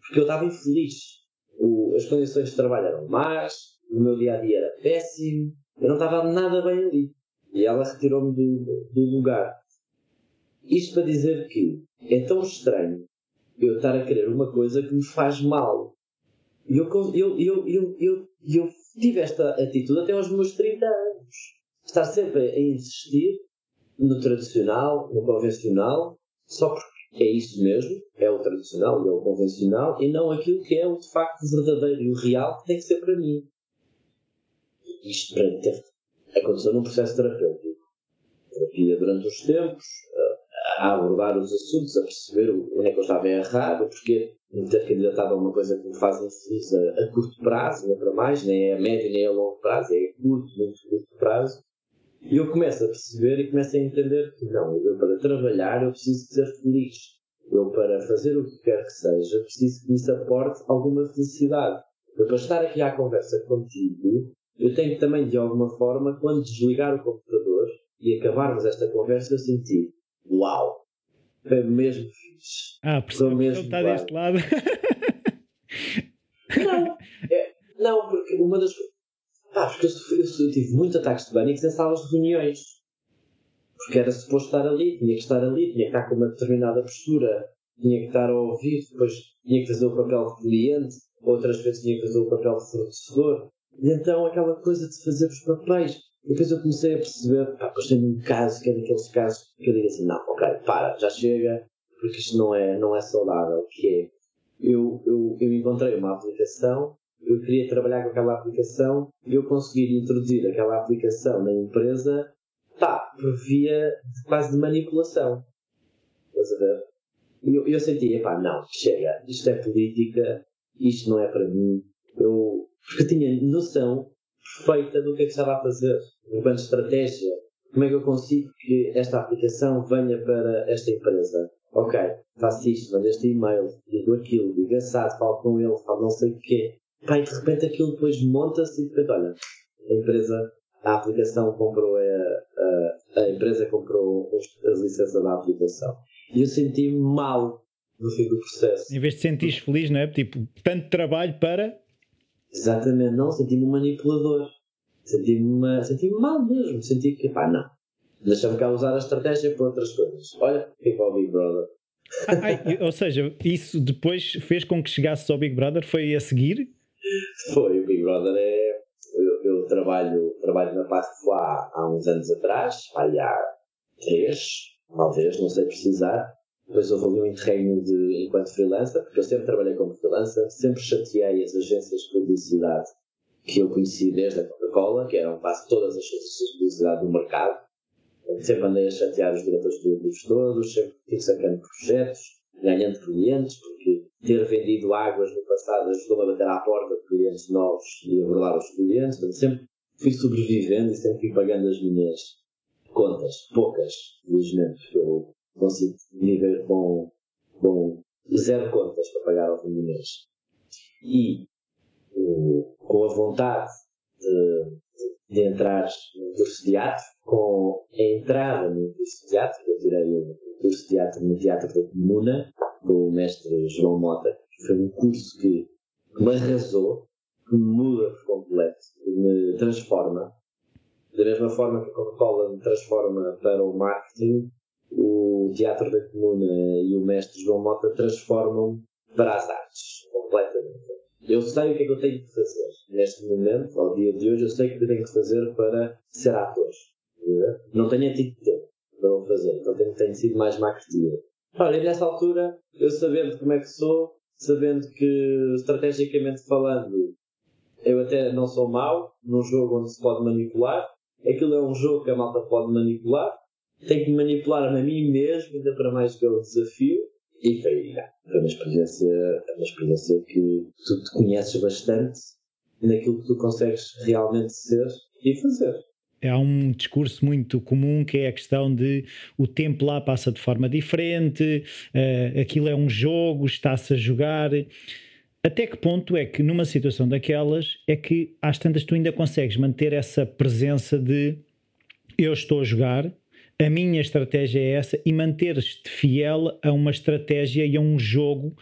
Speaker 1: porque eu estava infeliz. O, as condições de trabalho eram más, o meu dia a dia era péssimo, eu não estava nada bem ali. E ela retirou-me do, do lugar. Isto para dizer que é tão estranho eu estar a querer uma coisa que me faz mal. E eu, eu, eu, eu, eu, eu tive esta atitude até aos meus 30 anos. Estar sempre a insistir no tradicional, no convencional, só porque é isso mesmo, é o tradicional é o convencional, e não aquilo que é o de facto verdadeiro e o real que tem que ser para mim. Isto para ter, aconteceu num processo terapêutico. Terapia durante os tempos, a abordar os assuntos, a perceber onde é que eu estava a errar, porque me ter candidatado a uma coisa que me faz infeliz a, curto prazo, não é para mais, nem é a médio nem é a longo prazo, é a curto, muito curto prazo. E eu começo a perceber e começo a entender que não, eu para trabalhar eu preciso ser feliz. Eu para fazer o que quer que seja preciso que me aporte alguma felicidade. Eu para estar aqui à conversa contigo, eu tenho também de alguma forma, quando desligar o computador e acabarmos esta conversa, eu sentir uau, é mesmo fixe.
Speaker 2: Ah, porque mesmo está deste lado.
Speaker 1: não, é, não, porque uma das coisas Pá, porque eu, eu, tive muitos ataques de pânico em salas de reuniões. Porque era suposto estar ali, tinha que estar ali, tinha que estar com uma determinada postura, tinha que estar a ouvir, depois tinha que fazer o papel de cliente, outras vezes tinha que fazer o papel de fornecedor. E então aquela coisa de fazer os papéis. Depois eu comecei a perceber, pá, depois tenho um caso, que é daqueles casos que eu digo assim, não, ok, para, já chega, porque isto não é, não é saudável, que é, eu, eu, eu encontrei uma aplicação eu queria trabalhar com aquela aplicação e eu conseguir introduzir aquela aplicação na empresa, pá, por via de, quase de manipulação. Estás a ver? E eu, eu senti, pá, não, chega, isto é política, isto não é para mim. Eu, porque tinha noção perfeita do que é que estava a fazer, enquanto estratégia. Como é que eu consigo que esta aplicação venha para esta empresa? Ok, faço isto, mando este e-mail, digo aquilo, digo assado, falo com ele, falo não sei o quê. Pá, e de repente aquilo depois monta-se e de repente, olha, a empresa, a aplicação comprou, a, a, a empresa comprou as licenças da aplicação. E eu senti-me mal no fim do processo.
Speaker 2: Em vez de sentir feliz, não é? Tipo, tanto trabalho para.
Speaker 1: Exatamente, não, senti-me um manipulador. Senti-me senti mal mesmo. Senti que, pá, não. Deixa-me cá usar a estratégia para outras coisas. Olha, fico ao Big Brother.
Speaker 2: Ai, ou seja, isso depois fez com que chegasses ao Big Brother? Foi a seguir?
Speaker 1: Foi, o Big Brother é. Eu, eu trabalho, trabalho na de há, uns anos atrás, há três, talvez, não sei precisar. Depois houve ali um interregno de, enquanto freelancer, porque eu sempre trabalhei como freelancer, sempre chateei as agências de publicidade que eu conheci desde a Coca-Cola, que eram quase todas as agências de publicidade do mercado. Sempre andei a chatear os diretores públicos todos, sempre tive sacando projetos, ganhando clientes, porque ter vendido águas no passado ajudou-me a bater à porta de clientes novos e abordar os clientes. Portanto, sempre fui sobrevivendo e sempre fui pagando as minhas contas, poucas, felizmente, eu consigo viver com, com zero contas para pagar ao fim do mês. E com a vontade de, de, entrar no curso de teatro, com a entrada no curso de teatro, eu tirei o curso de teatro no Teatro da Comuna, com o mestre João Mota, foi um curso que me arrasou, que me muda por completo, que me transforma. Da mesma forma que a Coca-Cola me transforma para o marketing, o Teatro da Comuna e o mestre João Mota transformam para as artes, completamente. Eu sei o que é que eu tenho que fazer neste momento, ao dia de hoje, eu sei o que eu tenho que fazer para ser ator. Não tenho tido tempo para o fazer, então tenho, tenho sido mais marketing. Olha, e nessa altura, eu sabendo como é que sou, sabendo que estrategicamente falando, eu até não sou mau num jogo onde se pode manipular, aquilo é um jogo que a malta pode manipular, tenho que manipular-me a mim mesmo, ainda para mais que é o desafio, e foi, foi uma experiência, uma experiência que tu te conheces bastante naquilo que tu consegues realmente ser e fazer.
Speaker 2: Há um discurso muito comum que é a questão de o tempo lá passa de forma diferente, uh, aquilo é um jogo, está-se a jogar. Até que ponto é que numa situação daquelas é que às tantas tu ainda consegues manter essa presença de eu estou a jogar, a minha estratégia é essa e manter-te fiel a uma estratégia e a um jogo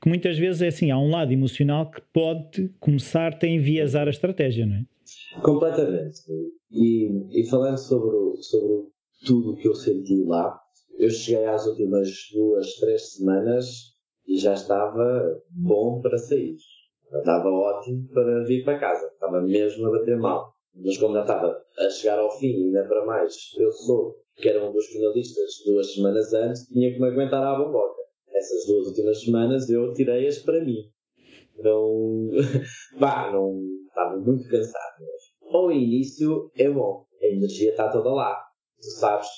Speaker 2: que muitas vezes é assim, há um lado emocional que pode começar-te a enviesar a estratégia, não é?
Speaker 1: Completamente. E, e falando sobre, sobre tudo o que eu senti lá, eu cheguei às últimas duas, três semanas e já estava bom para sair. Estava ótimo para vir para casa. Estava mesmo a bater mal. Mas como já estava a chegar ao fim, ainda para mais, eu sou que era um dos finalistas duas semanas antes, tinha que me aguentar à bomboca. Essas duas últimas semanas eu tirei-as para mim. Não. *laughs* Pá, não. Estava muito cansado mesmo. Ao início é bom, a energia está toda lá. Tu sabes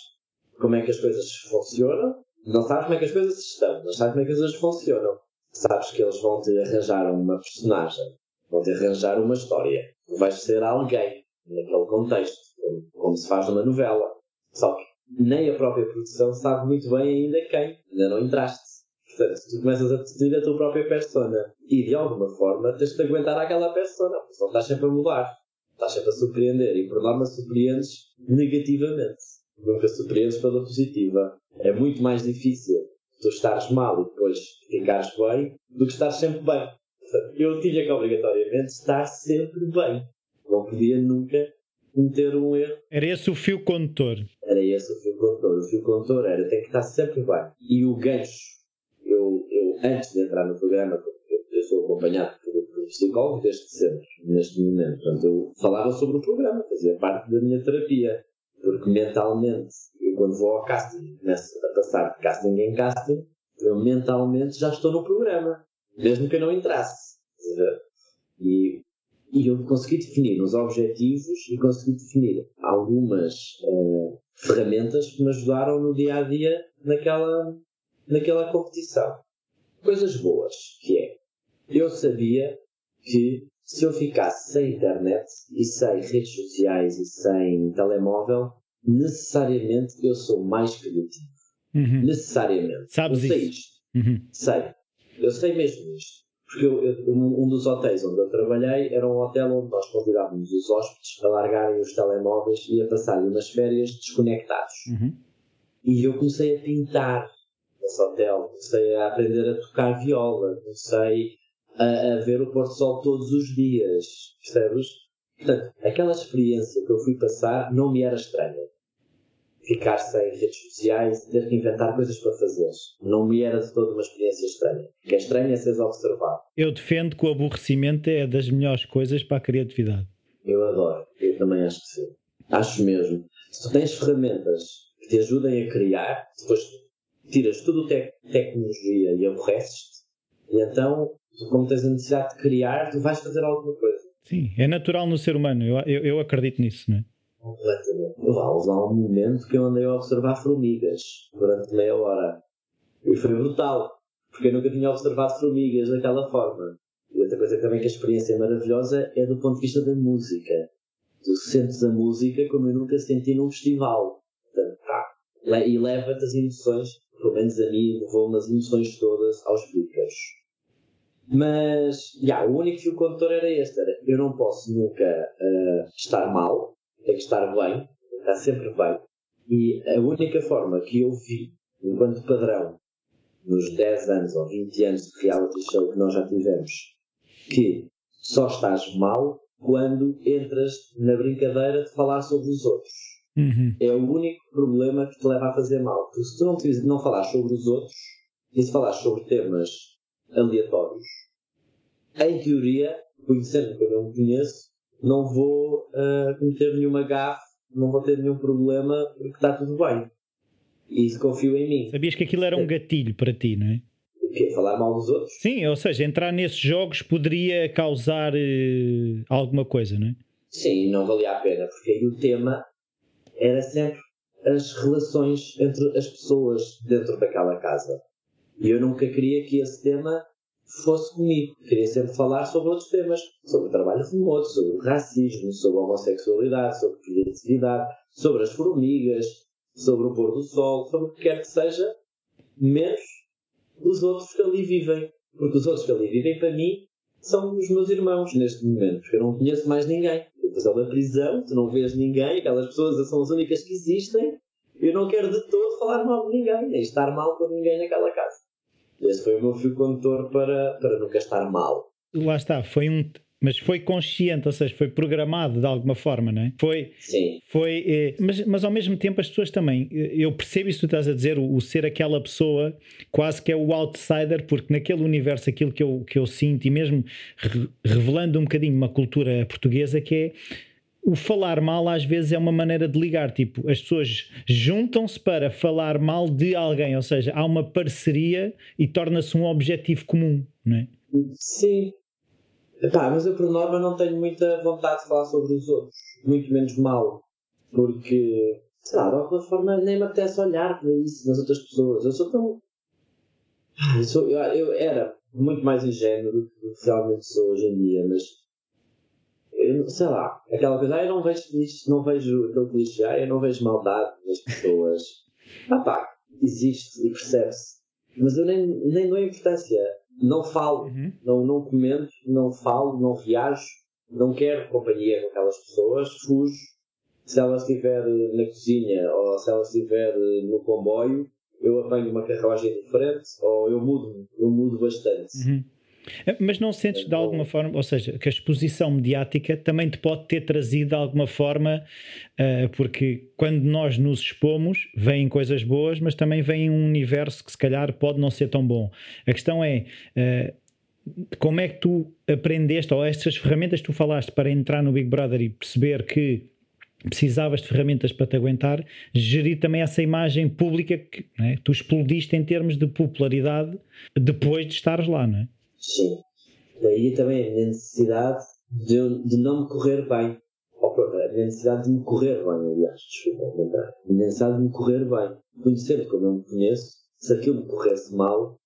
Speaker 1: como é que as coisas funcionam, não sabes como é que as coisas estão, mas sabes como é que as coisas funcionam. Sabes que eles vão te arranjar uma personagem, vão te arranjar uma história. Vais ser alguém naquele contexto, como, se faz numa novela. Só que nem a própria produção sabe muito bem ainda quem. Ainda não entraste. Portanto, tu começas a definir a tua própria persona. E de alguma forma tens de aguentar aquela persona, porque senão estás sempre a mudar. Estás sempre a surpreender. E por norma surpreendes negativamente. Nunca surpreendes pela positiva. É muito mais difícil tu estares mal e depois ficares bem do que estar sempre bem. Eu tinha que obrigatoriamente estar sempre bem. Não podia nunca cometer um erro.
Speaker 2: Era esse o fio condutor.
Speaker 1: Era esse o fio condutor. O fio condutor era tem que estar sempre bem. E o gancho, eu, eu antes de entrar no programa, eu, eu sou acompanhado por, por psicólogo desde sempre, neste momento. Portanto, eu falava sobre o programa, fazia parte da minha terapia. Porque mentalmente, eu quando vou ao casting, começo a passar de casting em casting, eu mentalmente já estou no programa, mesmo que eu não entrasse. E e eu consegui definir os objetivos e consegui definir algumas uh, ferramentas que me ajudaram no dia a dia naquela, naquela competição. Coisas boas, que é, eu sabia que se eu ficasse sem internet e sem redes sociais e sem telemóvel, necessariamente eu sou mais criativo. Uhum. Necessariamente.
Speaker 2: Sabes
Speaker 1: eu sei
Speaker 2: isso?
Speaker 1: isto. Uhum. Sei. Eu sei mesmo isto. Porque eu, eu, um dos hotéis onde eu trabalhei era um hotel onde nós convidávamos os hóspedes a largarem os telemóveis e a passarem umas férias desconectados.
Speaker 2: Uhum.
Speaker 1: E eu comecei a pintar nesse hotel, comecei a aprender a tocar viola, comecei a, a ver o pôr do sol todos os dias, percebes? Portanto, aquela experiência que eu fui passar não me era estranha. Ficar sem redes sociais, ter que inventar coisas para fazer. Não me era de toda uma experiência estranha. O que é estranho é seres observado.
Speaker 2: Eu defendo que o aborrecimento é das melhores coisas para a criatividade.
Speaker 1: Eu adoro. Eu também acho que sim. Acho mesmo. Se tu tens ferramentas que te ajudem a criar, depois tiras tudo te tecnologia e aborreces-te, e então, como tens a necessidade de criar, tu vais fazer alguma coisa.
Speaker 2: Sim, é natural no ser humano, eu, eu, eu acredito nisso, não é?
Speaker 1: Completamente. Lá um momento que eu andei a observar formigas durante meia hora. E foi brutal, porque eu nunca tinha observado formigas daquela forma. E outra coisa também que a experiência é maravilhosa é do ponto de vista da música. Tu sentes a música como eu nunca senti num festival. Portanto. E leva-te as emoções, pelo menos a mim, levou-me as emoções todas aos picas. Mas, yeah, o único fio condutor era este: era, eu não posso nunca uh, estar mal, tenho que estar bem, estar sempre bem. E a única forma que eu vi, enquanto padrão, nos 10 anos ou 20 anos de reality show que nós já tivemos, que só estás mal quando entras na brincadeira de falar sobre os outros.
Speaker 2: Uhum.
Speaker 1: É o único problema que te leva a fazer mal. Porque se tu não, não falar sobre os outros e se falar sobre temas aleatórios, em teoria, conhecendo que eu não me conheço, não vou uh, cometer nenhuma gafe, não vou ter nenhum problema porque está tudo bem. E isso confio em mim.
Speaker 2: Sabias que aquilo era um gatilho para ti, não é?
Speaker 1: O quê? Falar mal dos outros?
Speaker 2: Sim, ou seja, entrar nesses jogos poderia causar uh, alguma coisa, não é?
Speaker 1: Sim, não valia a pena, porque aí o tema era sempre as relações entre as pessoas dentro daquela casa. E eu nunca queria que esse tema fosse comigo. Queria sempre falar sobre outros temas, sobre o trabalho remoto, sobre o racismo, sobre a homossexualidade, sobre a criatividade, sobre as formigas, sobre o pôr do sol, sobre o que quer que seja, menos os outros que ali vivem. Porque os outros que ali vivem, para mim, são os meus irmãos neste momento, porque eu não conheço mais ninguém. Depois é uma prisão, tu não vês ninguém, aquelas pessoas são as únicas que existem. Eu não quero de todo falar mal de ninguém, nem estar mal com ninguém naquela casa. Esse foi o meu fio condutor para, para nunca estar mal.
Speaker 2: Lá está, foi um. Mas foi consciente, ou seja, foi programado de alguma forma, não é? Foi.
Speaker 1: Sim.
Speaker 2: Foi, eh, mas, mas ao mesmo tempo as pessoas também. Eh, eu percebo isso que tu estás a dizer, o, o, ser aquela pessoa quase que é o outsider, porque naquele universo aquilo que eu, que eu sinto, e mesmo re, revelando um bocadinho uma cultura portuguesa que é o falar mal às vezes é uma maneira de ligar. Tipo, as pessoas juntam-se para falar mal de alguém, ou seja, há uma parceria e torna-se um objetivo comum, não é?
Speaker 1: Sim. Epá, mas eu por norma não tenho muita vontade de falar sobre os outros, muito menos mal, porque, sei lá, de alguma forma nem me apetece olhar para isso nas outras pessoas. Eu sou tão. Eu, sou, eu, eu era muito mais ingênuo do que realmente sou hoje em dia, mas eu, sei lá, aquela coisa, ah, eu não vejo não vejo aquele clichê, ah, eu não vejo maldade nas pessoas. ah pá, existe e percebe-se. Mas eu nem, nem dou importância. Não falo, uhum. não, não comento, não falo, não viajo, não quero companhia com aquelas pessoas, fujo. Se ela estiver na cozinha ou se ela estiver no comboio, eu apanho uma carruagem diferente ou eu mudo, eu mudo bastante.
Speaker 2: Uhum. Eh, mas não sentes de alguma forma, ou seja, que a exposição mediática também te pode ter trazido de alguma forma, uh, porque quando nós nos expomos, vêm coisas boas, mas também vem um universo que se calhar pode não ser tão bom. A questão é. Uh, como é que tu aprendeste, ou estas ferramentas que tu falaste para entrar no Big Brother e perceber que precisavas de ferramentas para te aguentar, gerir também essa imagem pública que é? tu explodiste em termos de popularidade depois de estares lá, não é?
Speaker 1: Sim. Daí também a minha necessidade de, de não me correr bem. A minha necessidade de me correr bem, aliás, desculpa aumentar. A minha necessidade de me correr bem. Conhecendo como eu me conheço, se aquilo me corresse mal,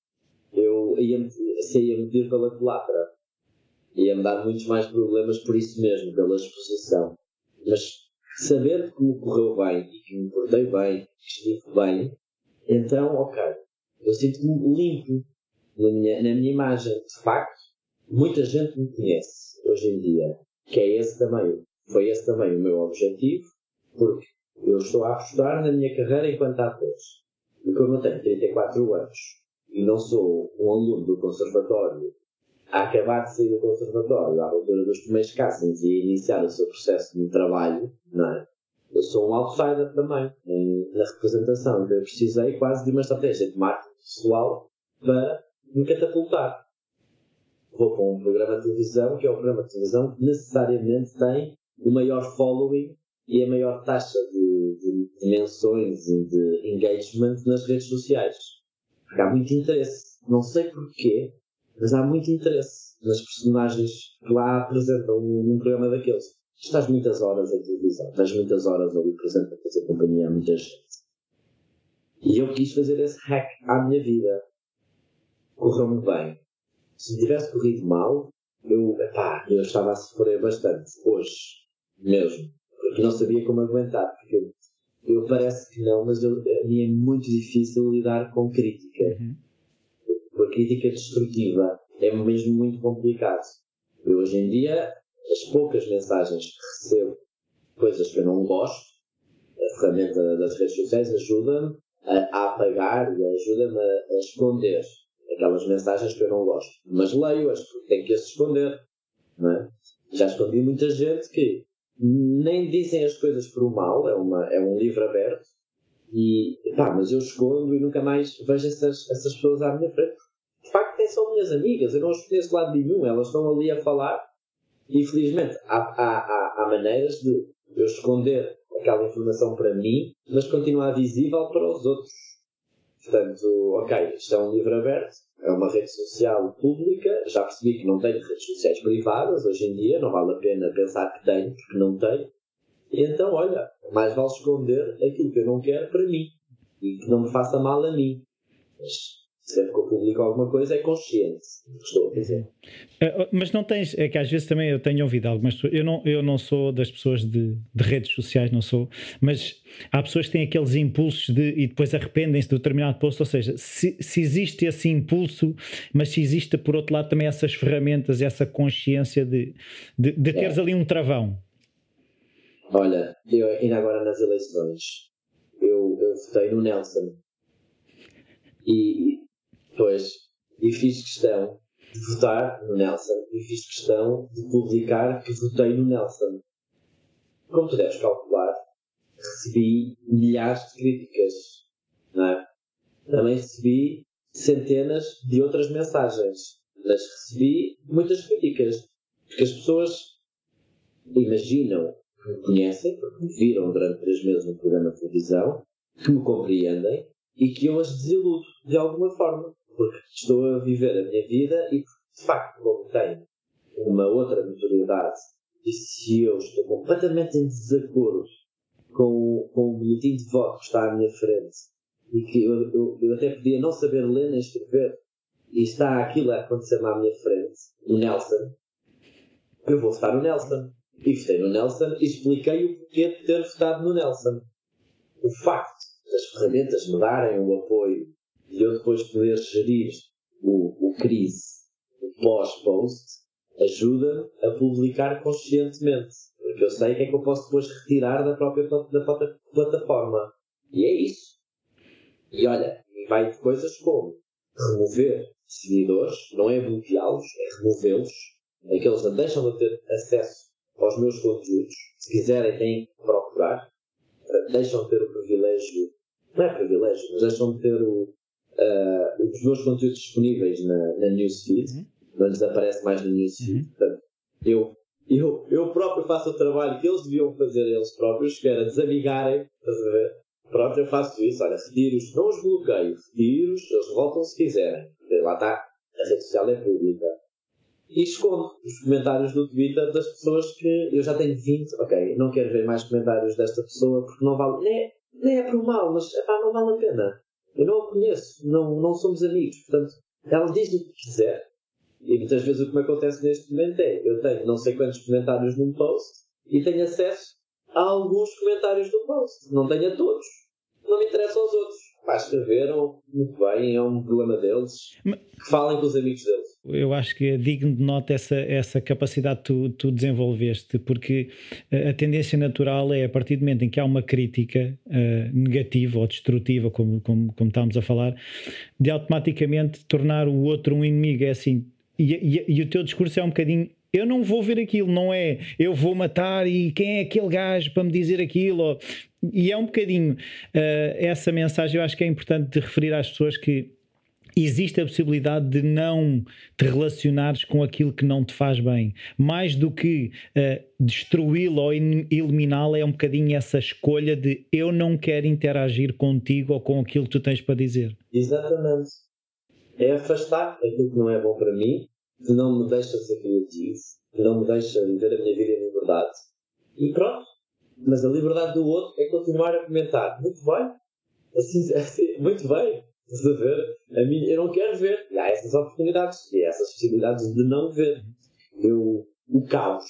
Speaker 1: eu ia-me ia meter pela culatra. Ia-me dar muitos mais problemas por isso mesmo, pela exposição. Mas saber que me correu bem e que me portei bem, que estive bem, então, ok. Eu sinto-me limpo na minha, na minha imagem. De facto, muita gente me conhece hoje em dia, que é esse também, foi esse também o meu objetivo, porque eu estou a apostar na minha carreira enquanto ator. E como eu tenho 34 anos e não sou um aluno do conservatório a acabar de sair do conservatório, à altura dos primeiros castings e iniciar o seu processo de trabalho, não é? Eu sou um outsider também na representação. Eu precisei quase de uma estratégia de marketing pessoal para me catapultar. Vou para um programa de televisão, que é o programa de televisão que necessariamente tem o maior following e a maior taxa de, de, de menções e de engagement nas redes sociais. Porque há muito interesse. Não sei porquê, mas há muito interesse nas personagens que lá apresentam num, programa daqueles. Estás muitas horas a televisão, estás muitas horas ali presente a fazer companhia a muita gente. E eu quis fazer esse hack à minha vida. Correu-me bem. Se tivesse corrido mal, eu, epá, eu estava a sofrer bastante. Hoje, mesmo. Porque não sabia como aguentar. Porque eu parece que não, mas eu, a mim é muito difícil lidar com crítica. Uhum. A crítica destrutiva é mesmo muito complicado. Eu hoje em dia, as poucas mensagens que recebo, coisas que eu não gosto, a ferramenta das redes sociais ajuda-me a, a apagar e ajuda-me a, a, esconder aquelas mensagens que eu não gosto. Mas leio-as porque tenho que as esconder. É? Já escondi muita gente que nem dizem as coisas por mal, é, uma, é um livro aberto, e pá, mas eu escondo e nunca mais vejo essas, essas pessoas à minha frente. De facto, nem são minhas amigas, eu não as conheço de lado nenhum, elas estão ali a falar e felizmente há, há, há, há maneiras de eu esconder aquela informação para mim, mas continuar visível para os outros. Portanto, ok, isto é um livro aberto, é uma rede social pública, já percebi que não tenho redes sociais privadas hoje em dia, não vale a pena pensar que tenho, porque não tenho. E então, olha, mais vale esconder aquilo que eu não quero para mim e que não me faça mal a mim. Mas sempre que eu publico alguma coisa é consciente do que estou a dizer.
Speaker 2: Uh, mas não tens, é que às vezes também eu tenho ouvido algumas pessoas, eu não, eu não sou das pessoas de, de redes sociais, não sou, mas há pessoas que têm aqueles impulsos de, e depois arrependem-se de determinado posto, ou seja, se, se existe esse impulso, mas se existe por outro lado também essas ferramentas, essa consciência de, de, de teres é. ali um travão.
Speaker 1: Olha, eu ainda agora nas eleições, eu, eu votei no Nelson. E, Pois, e fiz questão de votar no Nelson e fiz questão de publicar que votei no Nelson. Como tu deves calcular, recebi milhares de críticas, não é? Também recebi centenas de outras mensagens, mas recebi muitas críticas, porque as pessoas imaginam que me conhecem, porque me viram durante três meses no programa de televisão, que me compreendem e que eu as desiludo de alguma forma porque estou a viver a minha vida e, de facto, como tenho uma outra notoriedade e se eu estou completamente em desacordo com, com o boletim de voto que está à minha frente e que eu, eu, eu até podia não saber ler nem escrever e está aquilo a acontecer à minha frente, o Nelson, eu vou votar no Nelson. E votei no Nelson e expliquei o porquê de ter votado no Nelson. O facto das ferramentas me darem o apoio e eu depois poder gerir o, o crise, o pós-post, ajuda a publicar conscientemente. Porque eu sei o que é que eu posso depois retirar da própria da própria plataforma. E é isso. E olha, vai de coisas como remover seguidores, não é bloqueá-los, é removê-los. Aqueles não deixam de ter acesso aos meus conteúdos. Se quiserem, têm que procurar. Deixam de ter o privilégio, não é privilégio, mas deixam de ter o, uh, os meus conteúdos disponíveis na, na newsfeed, uhum. não desaparece mais na newsfeed. Uhum. Portanto, eu, eu, eu próprio faço o trabalho que eles deviam fazer eles próprios, que era desamigarem, estás a ver? Pronto, eu faço isso, olha, retiro-os, não os bloqueio, retiro-os, eles voltam se quiserem. Lá está, a rede social é pública. E escondo os comentários do Twitter das pessoas que eu já tenho 20, ok, não quero ver mais comentários desta pessoa porque não vale, nem é, nem é por mal, mas epá, não vale a pena. Eu não a conheço, não, não somos amigos. Portanto, ela diz o que quiser. E muitas vezes o que me acontece neste momento é: eu tenho não sei quantos comentários num post e tenho acesso a alguns comentários do post. Não tenho a todos. Não me interessa aos outros pá, escreveram muito bem, é um problema deles, que falem com os amigos deles.
Speaker 2: Eu acho que é digno de nota essa, essa capacidade que tu, tu desenvolveste, porque a tendência natural é, a partir do momento em que há uma crítica uh, negativa ou destrutiva, como, como, como estávamos a falar, de automaticamente tornar o outro um inimigo. É assim, e, e, e o teu discurso é um bocadinho eu não vou ver aquilo, não é eu vou matar e quem é aquele gajo para me dizer aquilo. E é um bocadinho uh, essa mensagem, eu acho que é importante de referir às pessoas que existe a possibilidade de não te relacionares com aquilo que não te faz bem. Mais do que uh, destruí-lo ou eliminá-lo, é um bocadinho essa escolha de eu não quero interagir contigo ou com aquilo que tu tens para dizer.
Speaker 1: Exatamente. É afastar aquilo que não é bom para mim não me deixa ser criativo, não me deixa viver a minha vida em liberdade. E pronto. Mas a liberdade do outro é continuar a comentar. Muito bem. Assim, *laughs* assim muito bem. A ver? A mim, eu não quero ver. E há essas oportunidades e essas possibilidades de não ver. Eu, o caos,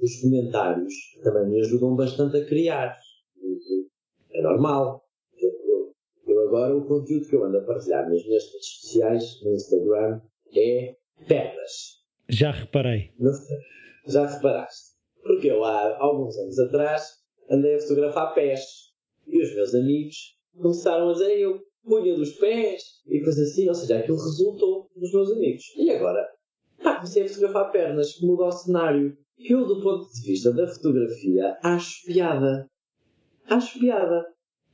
Speaker 1: os comentários também me ajudam bastante a criar. É normal. Eu, eu agora, o conteúdo que eu ando a partilhar nas minhas redes sociais, no Instagram, é pernas.
Speaker 2: Já reparei.
Speaker 1: Já reparaste? Porque eu há alguns anos atrás andei a fotografar pés e os meus amigos começaram a dizer eu punha dos pés e coisas assim, ou seja, aquilo resultou dos meus amigos. E agora? Pá, comecei a fotografar pernas, que muda o cenário. Eu, do ponto de vista da fotografia, acho piada. Acho piada.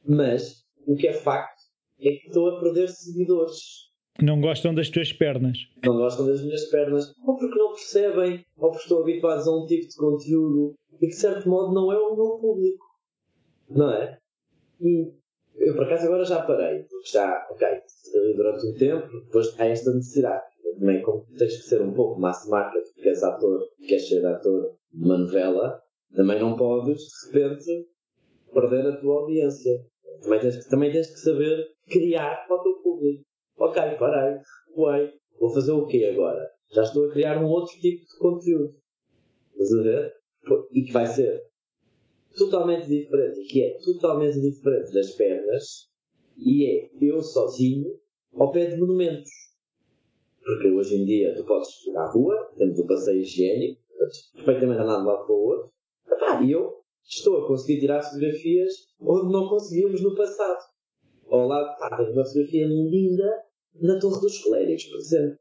Speaker 1: Mas, o que é facto é que estou a perder seguidores.
Speaker 2: Não gostam das tuas pernas.
Speaker 1: Não gostam das minhas pernas. Ou porque não percebem, ou porque estão habituados a um tipo de conteúdo e que de certo modo não é o meu público. Não é? E eu por acaso agora já parei, porque já, ok, durante um tempo, depois há esta necessidade. Também como tens que ser um pouco massa marca, porque és ator, queres ser ator de uma novela, também não podes, de repente, perder a tua audiência. Também tens, também tens que saber criar para o teu público ok, parei, recuei, vou fazer o quê agora? Já estou a criar um outro tipo de conteúdo. Estás a ver? E que vai ser totalmente diferente, que é totalmente diferente das pernas, e é eu sozinho ao pé de monumentos. Porque hoje em dia tu podes ir à rua, temos o passeio higiênico, perfeitamente andar de lado para o outro, e eu estou a conseguir tirar fotografias onde não conseguíamos no passado. Ao lado, pá, tenho uma fotografia linda na Torre dos Clérigos, por exemplo.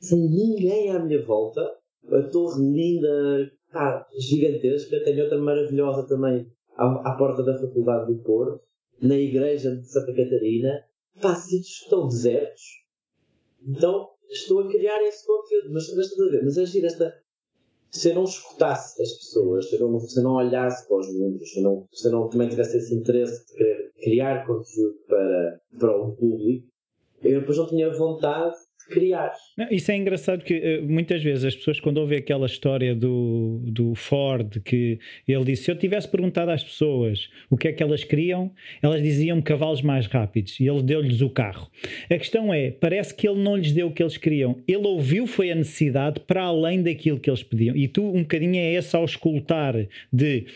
Speaker 1: Sem ninguém à minha volta. A torre linda, pá, gigantesca. Tenho outra maravilhosa também à, à porta da Faculdade do Porto. Na igreja de Santa Catarina. Pá, sítios que estão desertos. Então, estou a criar esse conteúdo. Mas, mas a ver? Mas agir esta se eu não escutasse as pessoas, se eu não, se eu não olhasse para os números, se eu não, se eu não também tivesse esse interesse de querer criar conteúdo para, para um público, eu depois não tinha vontade de criar.
Speaker 2: Isso é engraçado que eh, muitas vezes as pessoas quando ouvem aquela história do, do Ford que ele disse, se eu tivesse perguntado às pessoas o que é que elas queriam, elas diziam cavalos mais rápidos e ele deu-lhes o carro. A questão é, parece que ele não lhes deu o que eles queriam. Ele ouviu foi a necessidade para além daquilo que eles pediam. E tu um bocadinho é esse ao escutar de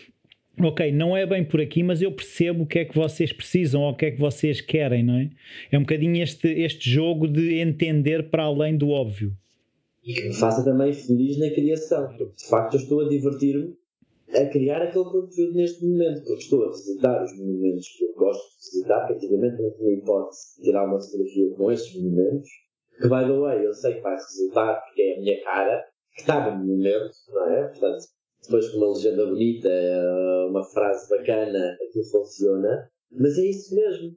Speaker 2: ok, não é bem por aqui, mas eu percebo o que é que vocês precisam ou o que é que vocês querem, não é? É um bocadinho este, este jogo de entender para além do óbvio.
Speaker 1: E que me faça também feliz na criação. Porque de facto eu estou a divertir-me a criar aquele conteúdo neste momento, porque estou a visitar os monumentos que eu gosto de visitar, que antigamente não tinha hipótese de tirar uma fotografia com estes monumentos, que by the way eu sei que vai resultar porque é a minha cara que está no monumento, não é? Portanto, depois com uma legenda bonita, uma frase bacana, aquilo funciona. Mas é isso mesmo.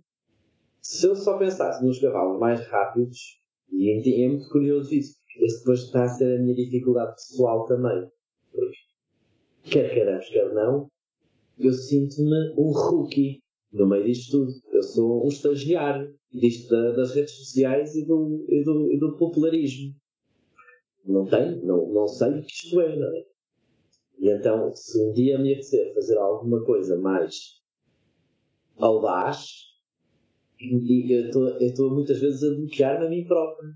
Speaker 1: Se eu só pensasse nos cavalos mais rápidos, e é muito curioso isso, esse depois está a ser a minha dificuldade pessoal também. Porque, quer queiramos, quer não, eu sinto-me um rookie no meio disto tudo. Eu sou um estagiário disto da, das redes sociais e do, e do, e do popularismo. Não tenho, não, não sei o que isto é, não é? E então, se um dia me apetecer fazer alguma coisa mais audaz, eu estou muitas vezes a bloquear-me a mim próprio.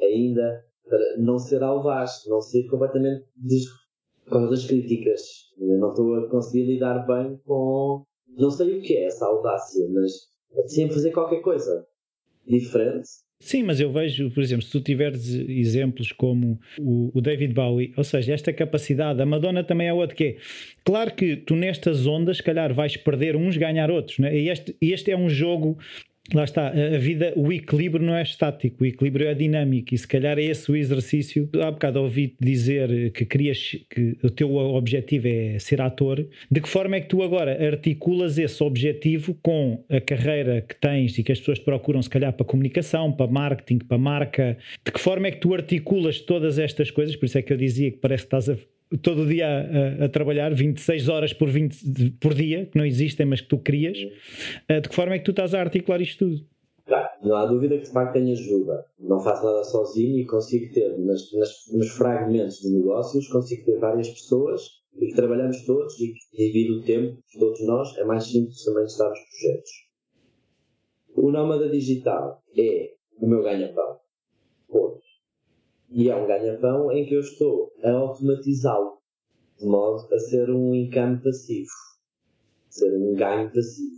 Speaker 1: Ainda para não ser audaz, não ser completamente des... com das críticas. Eu não estou a conseguir lidar bem com. Não sei o que é essa audácia, mas sempre fazer qualquer coisa diferente
Speaker 2: Sim, mas eu vejo, por exemplo, se tu tiveres exemplos como o, o, David Bowie, ou seja, esta capacidade, a Madonna também é outra que é. Claro que tu nestas ondas, se calhar, vais perder uns, ganhar outros, né? e este, este é um jogo lá está, a vida, o equilíbrio não é estático, o equilíbrio é dinâmico e se calhar é esse o exercício. Há bocado ouvi-te dizer que querias que o teu objetivo é ser ator. De que forma é que tu agora articulas esse objetivo com a carreira que tens e que as pessoas te procuram, se calhar, para comunicação, para marketing, para marca? De que forma é que tu articulas todas estas coisas? Por isso é que eu dizia que parece que estás a todo o dia a, a, trabalhar 26 horas por, 20, por dia, que não existem, mas que tu crias, uh, de que forma é que tu estás a articular isto tudo?
Speaker 1: Claro, não há dúvida que de facto tenho ajuda. Não faço nada sozinho e consigo ter, nas, nas, nos fragmentos de negócios, consigo ter várias pessoas e que trabalhamos todos e que divide o tempo todos nós. É mais simples também estar nos projetos. O Nómada Digital é o meu ganha-pão. Ponto. E é um ganha-pão em que eu estou a automatizá-lo, de modo a ser um income passivo, ser um ganho passivo.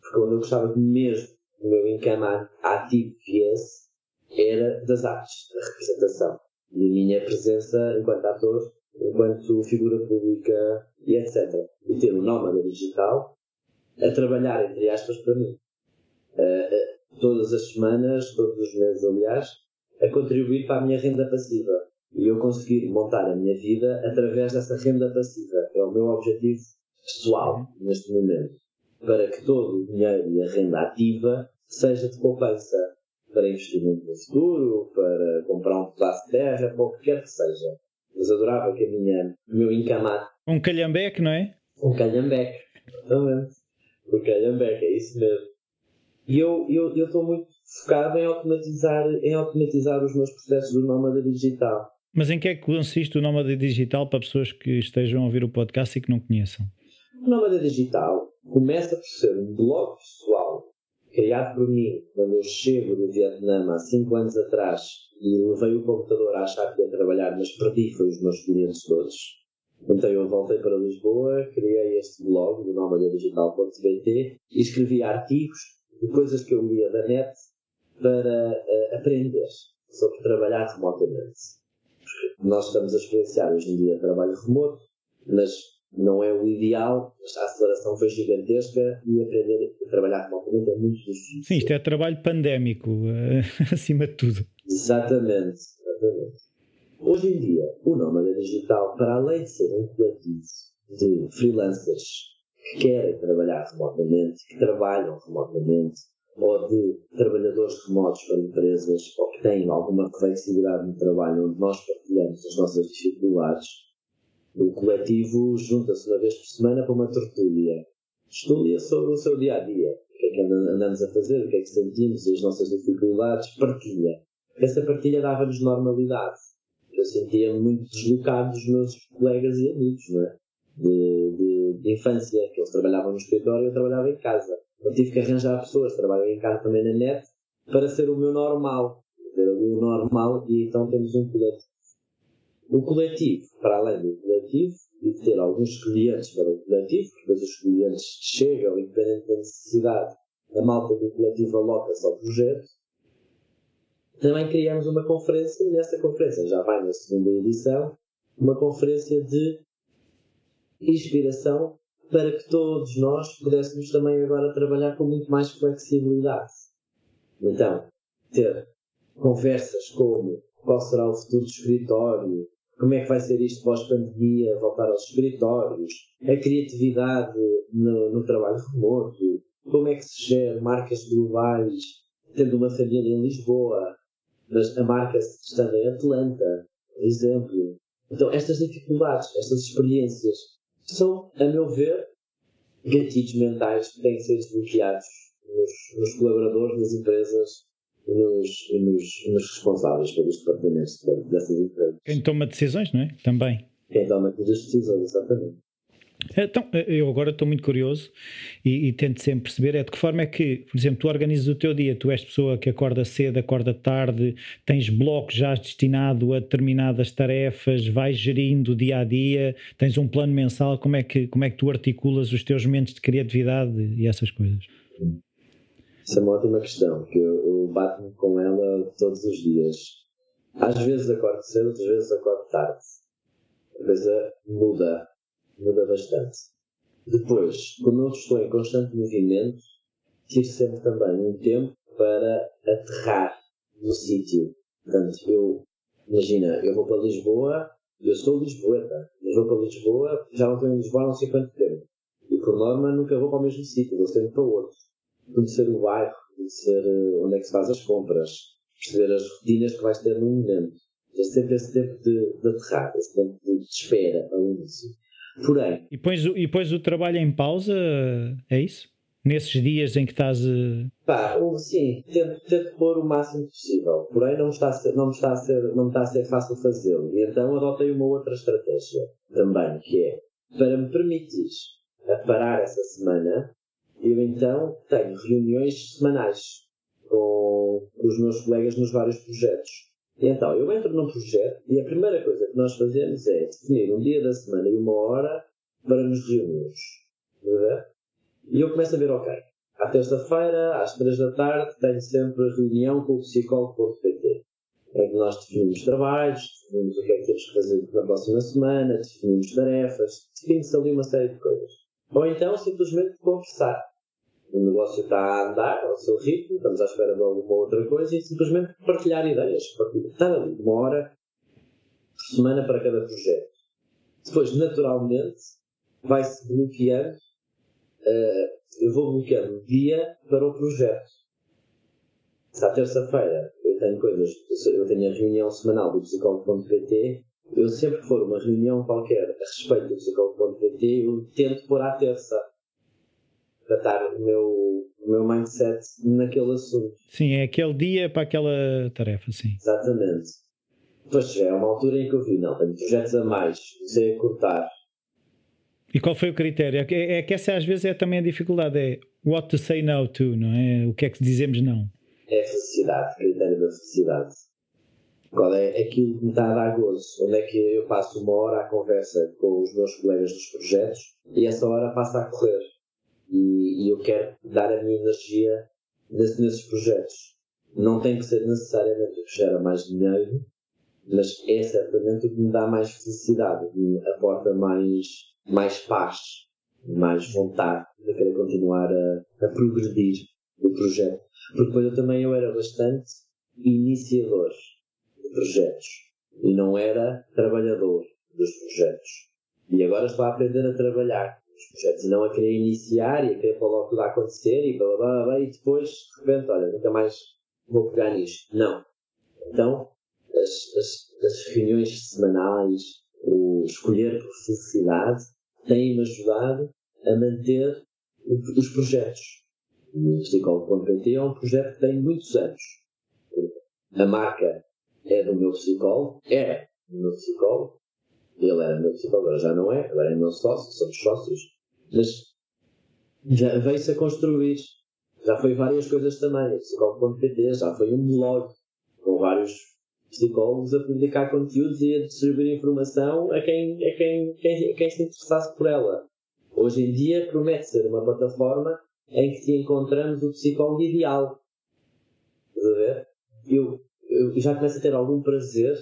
Speaker 1: Porque quando eu gostava de mesmo o meu income ativo viesse, era das artes, da representação. E a minha presença enquanto ator, enquanto figura pública e etc. E ter um nómada digital a trabalhar, entre aspas, para mim. Uh, todas as semanas, todos os meses, aliás, a contribuir para a minha renda passiva. E eu conseguir montar a minha vida através dessa renda passiva. É o meu objetivo pessoal neste momento. Para que todo o dinheiro e a renda ativa seja de poupança para investimento no futuro, para comprar um pedaço de terra, para o que quer que seja. Mas adorava que a minha, o meu encamar.
Speaker 2: Um calhambeque, não é?
Speaker 1: Um calhambeque, exatamente. O calhambeque, é isso mesmo. E eu estou eu, muito focado em automatizar, em automatizar os meus processos do nómada digital.
Speaker 2: Mas em que é que consiste o nómada digital para pessoas que estejam a ouvir o podcast e que não conheçam?
Speaker 1: O nómada digital começa por ser um blog pessoal criado por mim quando eu chego do Vietnã há 5 anos atrás e levei o computador a achar que ia trabalhar, mas perdi foi os meus clientes todos. Então eu voltei para Lisboa, criei este blog do nómadadigital.bt e escrevi artigos de coisas que eu lia da net para uh, aprender sobre trabalhar remotamente. Porque nós estamos a experienciar hoje em dia trabalho remoto, mas não é o ideal, a aceleração foi gigantesca e aprender a trabalhar remotamente é muito difícil.
Speaker 2: Sim, isto é trabalho pandémico, uh, *laughs* acima de tudo.
Speaker 1: Exatamente, exatamente. Hoje em dia, o Nómada Digital, para além de ser um coletivo de freelancers que querem trabalhar remotamente, que trabalham remotamente, ou de trabalhadores remotos para empresas, ou que têm alguma flexibilidade no trabalho, onde nós partilhamos as nossas dificuldades, o coletivo junta-se uma vez por semana para uma tertúlia. Tertúlia sobre o seu dia a dia. O que é que andamos a fazer, o que é que sentimos, as nossas dificuldades, partilha. Essa partilha dava-nos normalidade. Eu sentia-me muito deslocado dos meus colegas e amigos, não é? De, de, de infância, que eles trabalhavam no escritório e eu trabalhava em casa eu tive que arranjar pessoas, trabalho em casa também na net, para ser o meu normal. O normal, e então temos um coletivo. O coletivo, para além do coletivo, e ter alguns clientes para o coletivo, porque depois os clientes chegam, independente da necessidade, a malta do coletivo aloca-se ao projeto. Também criamos uma conferência, e nessa conferência, já vai na segunda edição, uma conferência de inspiração para que todos nós pudéssemos também agora trabalhar com muito mais flexibilidade. Então, ter conversas como qual será o futuro do escritório, como é que vai ser isto pós-pandemia, voltar aos escritórios, a criatividade no, no, trabalho remoto, como é que se gera marcas globais, tendo uma família em Lisboa, mas a marca estando em Atlanta, por exemplo. Então, estas dificuldades, estas experiências são, a meu ver, gatilhos mentais que têm que ser desbloqueados nos, nos colaboradores, nas empresas e nos, nos, nos, responsáveis pelos departamentos dessas empresas.
Speaker 2: Quem toma decisões, não é? Também.
Speaker 1: Quem toma as decisões, exatamente.
Speaker 2: Então, eu agora estou muito curioso e, e, tento sempre perceber é de que forma é que, por exemplo, tu organizas o teu dia, tu és pessoa que acorda cedo, acorda tarde, tens blocos já destinado a determinadas tarefas, vais gerindo dia a dia, tens um plano mensal, como é que, como é que tu articulas os teus momentos de criatividade e essas coisas?
Speaker 1: Isso é uma ótima questão, que eu, eu bato-me com ela todos os dias. Às vezes acordo cedo, outras vezes acordo tarde. A coisa muda muda bastante. Depois, como eu estou em constante movimento, tive sempre também um tempo para aterrar no sítio. Portanto, eu, imagina, eu vou para Lisboa, eu sou lisboeta, eu vou para Lisboa, já não estou em Lisboa há não sei quanto tempo. E por norma nunca vou para o mesmo sítio, vou sempre para outro. Conhecer o bairro, conhecer eh, onde é que se faz as compras, perceber as rotinas que vais ter no momento. É sempre esse tempo de, de aterrar, esse tempo de espera ao início. Porém.
Speaker 2: E pões, e pões o trabalho em pausa, é isso? Nesses dias em que estás. Uh...
Speaker 1: Pá, sim, tento, tento pôr o máximo possível. Porém, não me está a ser, não me está a ser, não me está a ser fácil fazê-lo. E então adotei uma outra estratégia também, que é para me permitir a parar essa semana, eu então tenho reuniões semanais com os meus colegas nos vários projetos. E então, eu entro num projeto e a primeira coisa que nós fazemos é definir um dia da semana e uma hora para nos reunirmos. E eu começo a ver, ok, à terça-feira, às três da tarde, tenho sempre reunião com o psicólogo.pt em que nós definimos trabalhos, definimos o que é que temos que fazer na próxima semana, definimos tarefas, definimos ali uma série de coisas. Ou então, simplesmente conversar. O negócio está a andar ao seu ritmo, estamos à espera de alguma outra coisa e simplesmente partilhar ideias. Estar ali uma hora por semana para cada projeto. Depois, naturalmente, vai-se bloqueando, uh, eu vou bloqueando dia para o projeto. Se à terça-feira eu tenho coisas, eu tenho a reunião semanal do psicólogo.pt eu sempre que for uma reunião qualquer a respeito do psicólogo.pt, eu tento pôr à terça para estar o meu, o meu mindset naquele assunto.
Speaker 2: Sim, é aquele dia para aquela tarefa, sim.
Speaker 1: Exatamente. Depois já é uma altura em que eu vi, não, tenho projetos a mais, sei a cortar.
Speaker 2: E qual foi o critério? É que, é que essa às vezes é também a dificuldade, é what to say no to, não é? O que é que dizemos não?
Speaker 1: É a felicidade, o critério da felicidade qual é aquilo que me está a dar gozo, onde é que eu passo uma hora à conversa com os meus colegas dos projetos e essa hora passa a correr. E, e eu quero dar a minha energia nesse, nesses projetos. Não tem que ser necessariamente o que gera mais dinheiro, mas é certamente o que me dá mais felicidade, o que me aporta mais, mais paz, mais vontade de querer continuar a, a progredir o projeto. Porque depois eu também eu era bastante iniciador projetos e não era trabalhador dos projetos. E agora estou a aprender a trabalhar projetos e não a querer iniciar e a querer pôr logo tudo a acontecer e blá, blá, blá, e depois, de repente, olha, nunca mais vou pegar nisto. Não. Então, as, as, as reuniões semanais, o escolher por felicidade, têm-me ajudado a manter os projetos. O Psicólogo.pt é um projeto que tem muitos anos. A marca é do meu psicólogo, era do meu psicólogo, ele era meu psicólogo, agora já não é, agora é meu sócio, somos sócios, mas já veio-se a construir. Já foi várias coisas também, psicólogo.pt, já foi um blog com vários psicólogos a publicar conteúdos e a distribuir informação a quem, a quem, quem, quem se interessasse por ela. Hoje em dia promete ser uma plataforma em que te encontramos o psicólogo ideal. Estás a ver? Eu eu já começo a ter algum prazer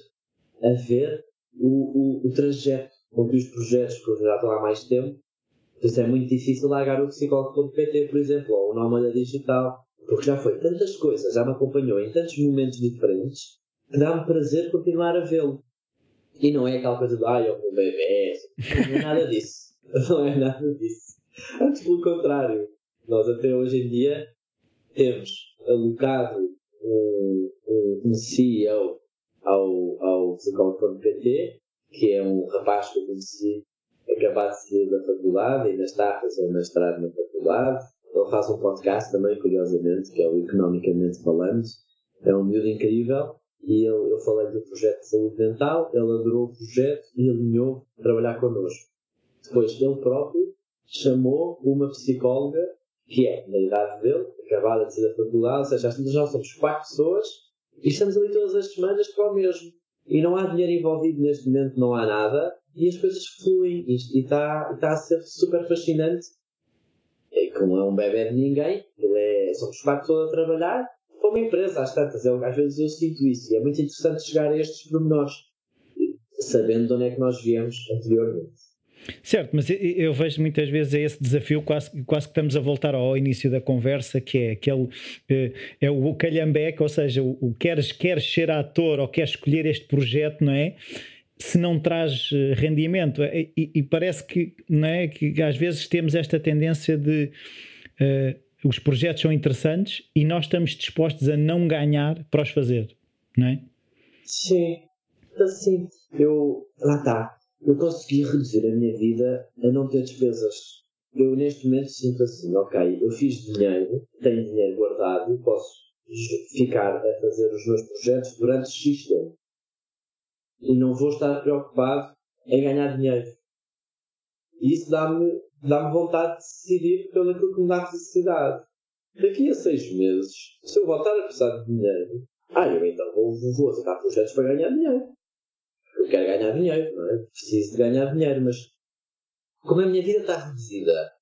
Speaker 1: a ver o, o, o trajeto com que os projetos que já estou há mais tempo, por isso é muito difícil largar o psicólogo.pt, por exemplo, ou o Nómada Digital, porque já foi tantas coisas, já me acompanhou em tantos momentos diferentes, que dá-me prazer continuar a vê-lo. E não é aquela coisa de, ai, o meu bebê, não é nada disso. *laughs* Não é nada disso. Antes, pelo contrário, nós até hoje em dia temos alocado um, um, CEO ao, ao psicólogo.pt, que é um rapaz que eu conheci acabado de sair da faculdade, ainda está a fazer um mestrado na faculdade. Ele faz um podcast também, curiosamente, que é o Economicamente Falando. É um miúdo incrível. E eu, eu falei do projeto de saúde dental, ele adorou o projeto e alinhou trabalhar connosco. Depois, ele próprio chamou uma psicóloga que é, na idade dele, acabada de sair da faculdade, ou seja, já somos quatro pessoas e estamos ali todas as semanas para o mesmo. E não há dinheiro envolvido neste momento, não há nada, e as coisas fluem, e está tá a ser super fascinante. E como é um bebê de ninguém, ele é, somos quatro pessoas a trabalhar, para uma empresa, às tantas, eu, às vezes eu sinto isso, e é muito interessante chegar a estes pormenores, sabendo de onde é que nós viemos anteriormente.
Speaker 2: Certo, mas eu vejo muitas vezes esse desafio, quase, quase que estamos a voltar ao início da conversa, que é aquele eh, é o calhambeque, ou seja, o, o queres, queres ser ator ou queres escolher este projeto, não é? Se não traz eh, rendimento, e, e parece que, não é, que às vezes temos esta tendência de uh, os projetos são interessantes e nós estamos dispostos a não ganhar para os fazer, não é?
Speaker 1: Sim, assim, eu lá está eu consegui reduzir a minha vida a não ter despesas. Eu neste momento sinto assim, ok, eu fiz dinheiro, tenho dinheiro guardado, posso ficar a fazer os meus projetos durante X tempo. E não vou estar preocupado em ganhar dinheiro. E isso dá-me dá vontade de decidir pelo que me dá felicidade. Daqui a seis meses, se eu voltar a precisar de dinheiro, ah, eu então vou, vou aceitar projetos para ganhar dinheiro eu quero ganhar dinheiro, não é? Preciso de ganhar dinheiro, mas como a minha vida está reduzida,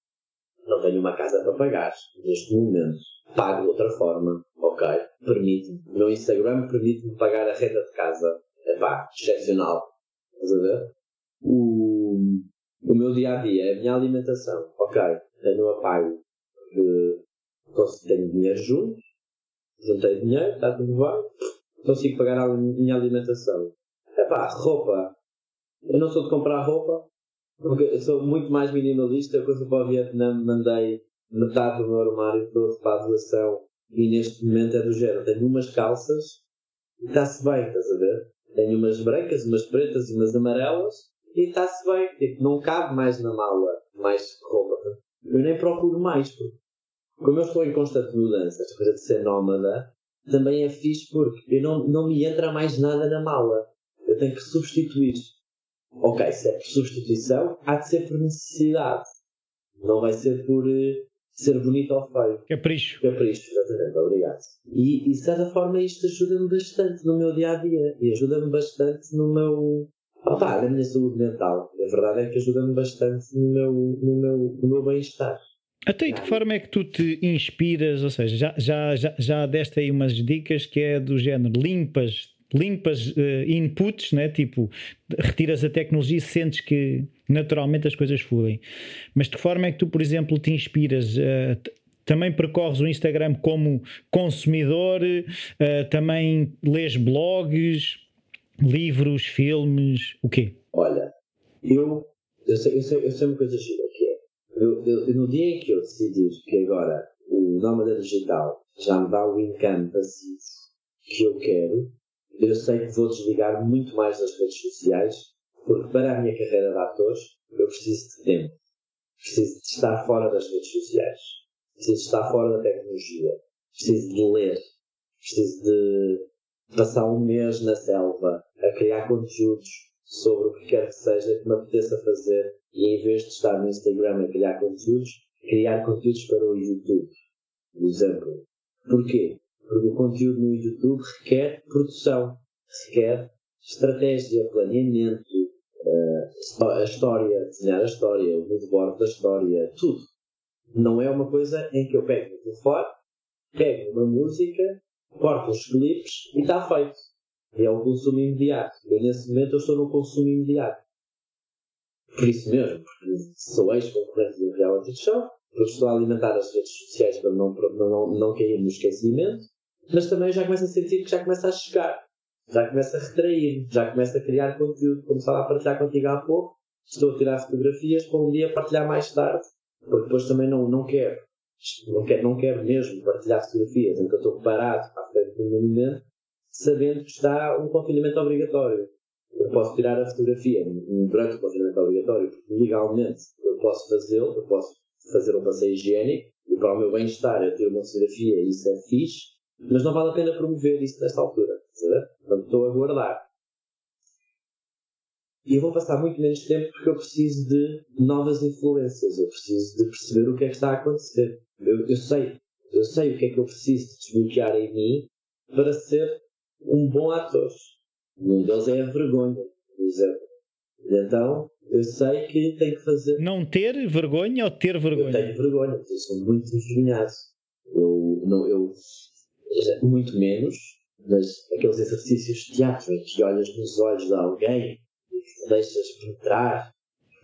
Speaker 1: não tenho uma casa para pagar neste momento. Pago de outra forma, ok? Permite-me. O meu Instagram permite-me pagar a renda de casa. É pá, excepcional. Estás a ver? O, o meu dia a dia, a minha alimentação, ok? Eu não apago porque tenho dinheiro junto, juntei dinheiro, está tudo bem, consigo pagar a minha alimentação. Epá, roupa. Eu não sou de comprar roupa, porque sou muito mais minimalista. Quando para o Vietnã, mandei metade do meu armário todo para a doação e neste momento é do género. Tenho umas calças e está-se bem, estás a ver? Tenho umas brancas, umas pretas e umas amarelas e está-se bem. Tipo, não cabe mais na mala mais roupa. Eu nem procuro mais, porque como eu estou em constante mudança, esta coisa de ser nómada, também é fixe porque eu não, não me entra mais nada na mala eu tenho que substituir. Ok, se é por substituição, há de ser por necessidade. Não vai ser por uh, ser bonito ou feio.
Speaker 2: Capricho.
Speaker 1: Capricho, exatamente, obrigado. E, e de certa forma isto ajuda-me bastante no meu dia a dia. E ajuda-me bastante no meu. Opa, na minha saúde mental. A verdade é que ajuda-me bastante no meu, no meu, no meu bem-estar.
Speaker 2: Até e de que forma é que tu te inspiras? Ou seja, já, já, já, já deste aí umas dicas que é do género limpas limpas uh, inputs, né? tipo, retiras a tecnologia e sentes que naturalmente as coisas fluem. Mas de que forma é que tu, por exemplo, te inspiras? Uh, também percorres o Instagram como consumidor, uh, também lês blogs, livros, filmes, o quê?
Speaker 1: Olha, eu, eu, sei, eu, sei, eu sei uma coisa gira que é, eu, eu, no dia em que eu decidir que agora o Nómada Digital já me dá o income passivo que eu quero, eu sei que vou desligar muito mais das redes sociais, porque para a minha carreira de ator eu preciso de tempo. Preciso de estar fora das redes sociais. Preciso de estar fora da tecnologia. Preciso de ler. Preciso de passar um mês na selva a criar conteúdos sobre o que quer que seja que me apeteça fazer e em vez de estar no Instagram a criar conteúdos, criar conteúdos para o YouTube, por exemplo. Porquê? Porque o conteúdo no YouTube requer produção, requer estratégia, planeamento, a história, desenhar a história, o moodboard da história, tudo. Não é uma coisa em que eu pego o telefone, pego uma música, corto os clipes e está feito. É o consumo imediato. Eu, nesse momento, eu estou no consumo imediato. Por isso mesmo, porque sou ex-concorrente do reality show, eu estou a alimentar as redes sociais para não, não, não, não cair no esquecimento, mas também já começa a sentir que já começa a chegar, já começa a retrair, já começa a criar conteúdo, como estava a partilhar contigo há pouco, estou a tirar fotografias para um dia partilhar mais tarde, porque depois também não, não quero, não quero, não quero mesmo partilhar fotografias eu estou parado à frente do momento, sabendo que está um confinamento obrigatório. Eu posso tirar a fotografia durante o confinamento obrigatório, porque legalmente eu posso fazê-lo, eu posso fazer um passeio higiênico, e para o meu bem-estar eu tiro uma fotografia e isso é fixe, mas não vale a pena promover isso nesta altura. Portanto, estou a guardar. E eu vou passar muito menos tempo porque eu preciso de novas influências. Eu preciso de perceber o que é que está a acontecer. Eu, eu sei, eu sei o que é que eu preciso desbloquear em mim para ser um bom ator. Um deles é a vergonha, por exemplo. Então, eu sei que tenho que fazer.
Speaker 2: Não ter vergonha ou ter vergonha?
Speaker 1: Eu tenho vergonha, porque eu sou muito envergonhado. Eu, não, eu muito menos, mas aqueles exercícios de teatro em que olhas nos olhos de alguém e te deixas penetrar,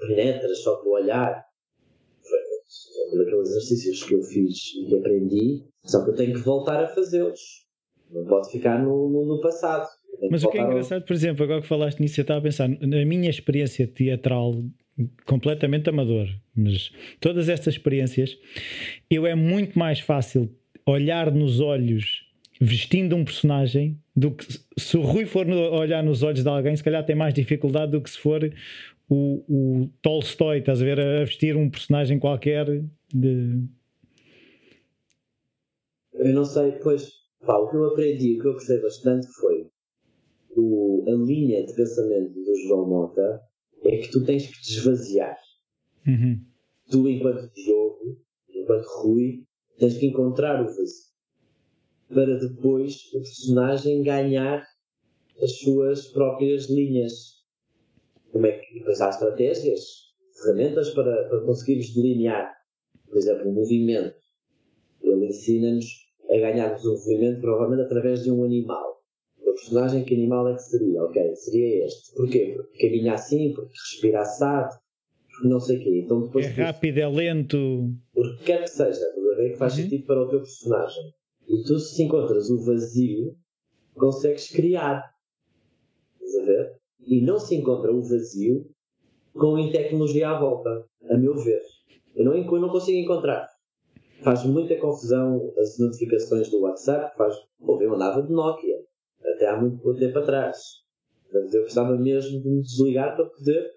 Speaker 1: penetras só com o olhar. Foi um daqueles exercícios que eu fiz e que aprendi, só que eu tenho que voltar a fazê-los. Não pode ficar no, no, no passado.
Speaker 2: Mas o que é engraçado, por exemplo, agora que falaste nisso, eu estava a pensar, na minha experiência teatral completamente amador, mas todas estas experiências, eu é muito mais fácil olhar nos olhos vestindo um personagem do que se o Rui for no, olhar nos olhos de alguém, se calhar tem mais dificuldade do que se for o, o Tolstói, estás a ver, a vestir um personagem qualquer de.
Speaker 1: Eu não sei, pois, pá, o que eu aprendi, o que eu gostei bastante foi o, a linha de pensamento do João Mota é que tu tens que te esvaziar.
Speaker 2: Uhum.
Speaker 1: Tu, enquanto Diogo, enquanto Rui, tens que encontrar o vazio para depois o personagem ganhar as suas próprias linhas. Como é que depois há estratégias, ferramentas para, para conseguirmos delinear, por exemplo, um movimento. Ele ensina-nos a ganharmos um movimento provavelmente através de um animal. O personagem, que animal é que seria? Ok, seria este. Porquê? Porque caminha assim, porque respira assado, porque não sei o quê. Então, depois,
Speaker 2: é rápido, é lento.
Speaker 1: Porque quer que seja, é que faz uhum. sentido para o teu personagem. E tu, se encontras o vazio, consegues criar. Estás a ver? E não se encontra o vazio com tecnologia à volta, a meu ver. Eu não, eu não consigo encontrar. Faz muita confusão as notificações do WhatsApp. Faz. Pô, eu andava de Nokia até há muito tempo atrás. Eu gostava mesmo de me desligar para poder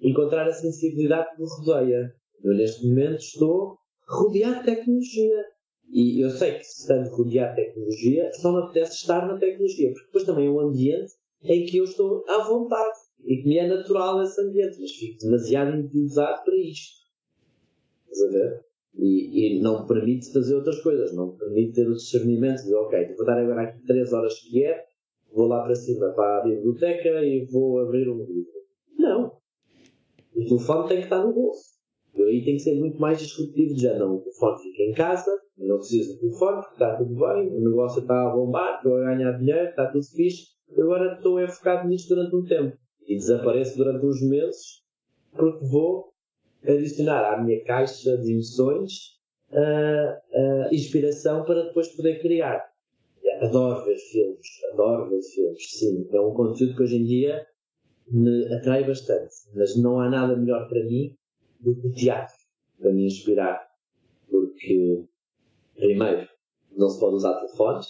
Speaker 1: encontrar a sensibilidade que me rodeia. Eu, neste momento, estou rodeado de tecnologia. E eu sei que, estando rodeado de tecnologia, só me apetece estar na tecnologia, porque depois também é um ambiente em que eu estou à vontade e que me é natural esse ambiente, mas fico demasiado individualizado para isto. Estás a ver? E, e, não me permite fazer outras coisas, não me permite ter o discernimento de, ok, vou dar agora aqui 3 horas que é, vou lá para cima para a biblioteca e vou abrir um livro. Não. O telefone tem que estar no bolso. Eu aí tenho que ser muito mais disruptivo, já não, o telefone fica em casa, não preciso de telefone, está tudo bem, o negócio está a bombar, estou a ganhar dinheiro, está tudo fixe. Agora estou é focado nisto durante um tempo e desapareço durante uns meses porque vou adicionar à minha caixa de emoções uh, uh, inspiração para depois poder criar. Adoro ver filmes, adoro ver filmes, sim. É um conteúdo que hoje em dia me atrai bastante, mas não há nada melhor para mim do que o teatro para me inspirar, porque primeiro, não se pode usar telefones,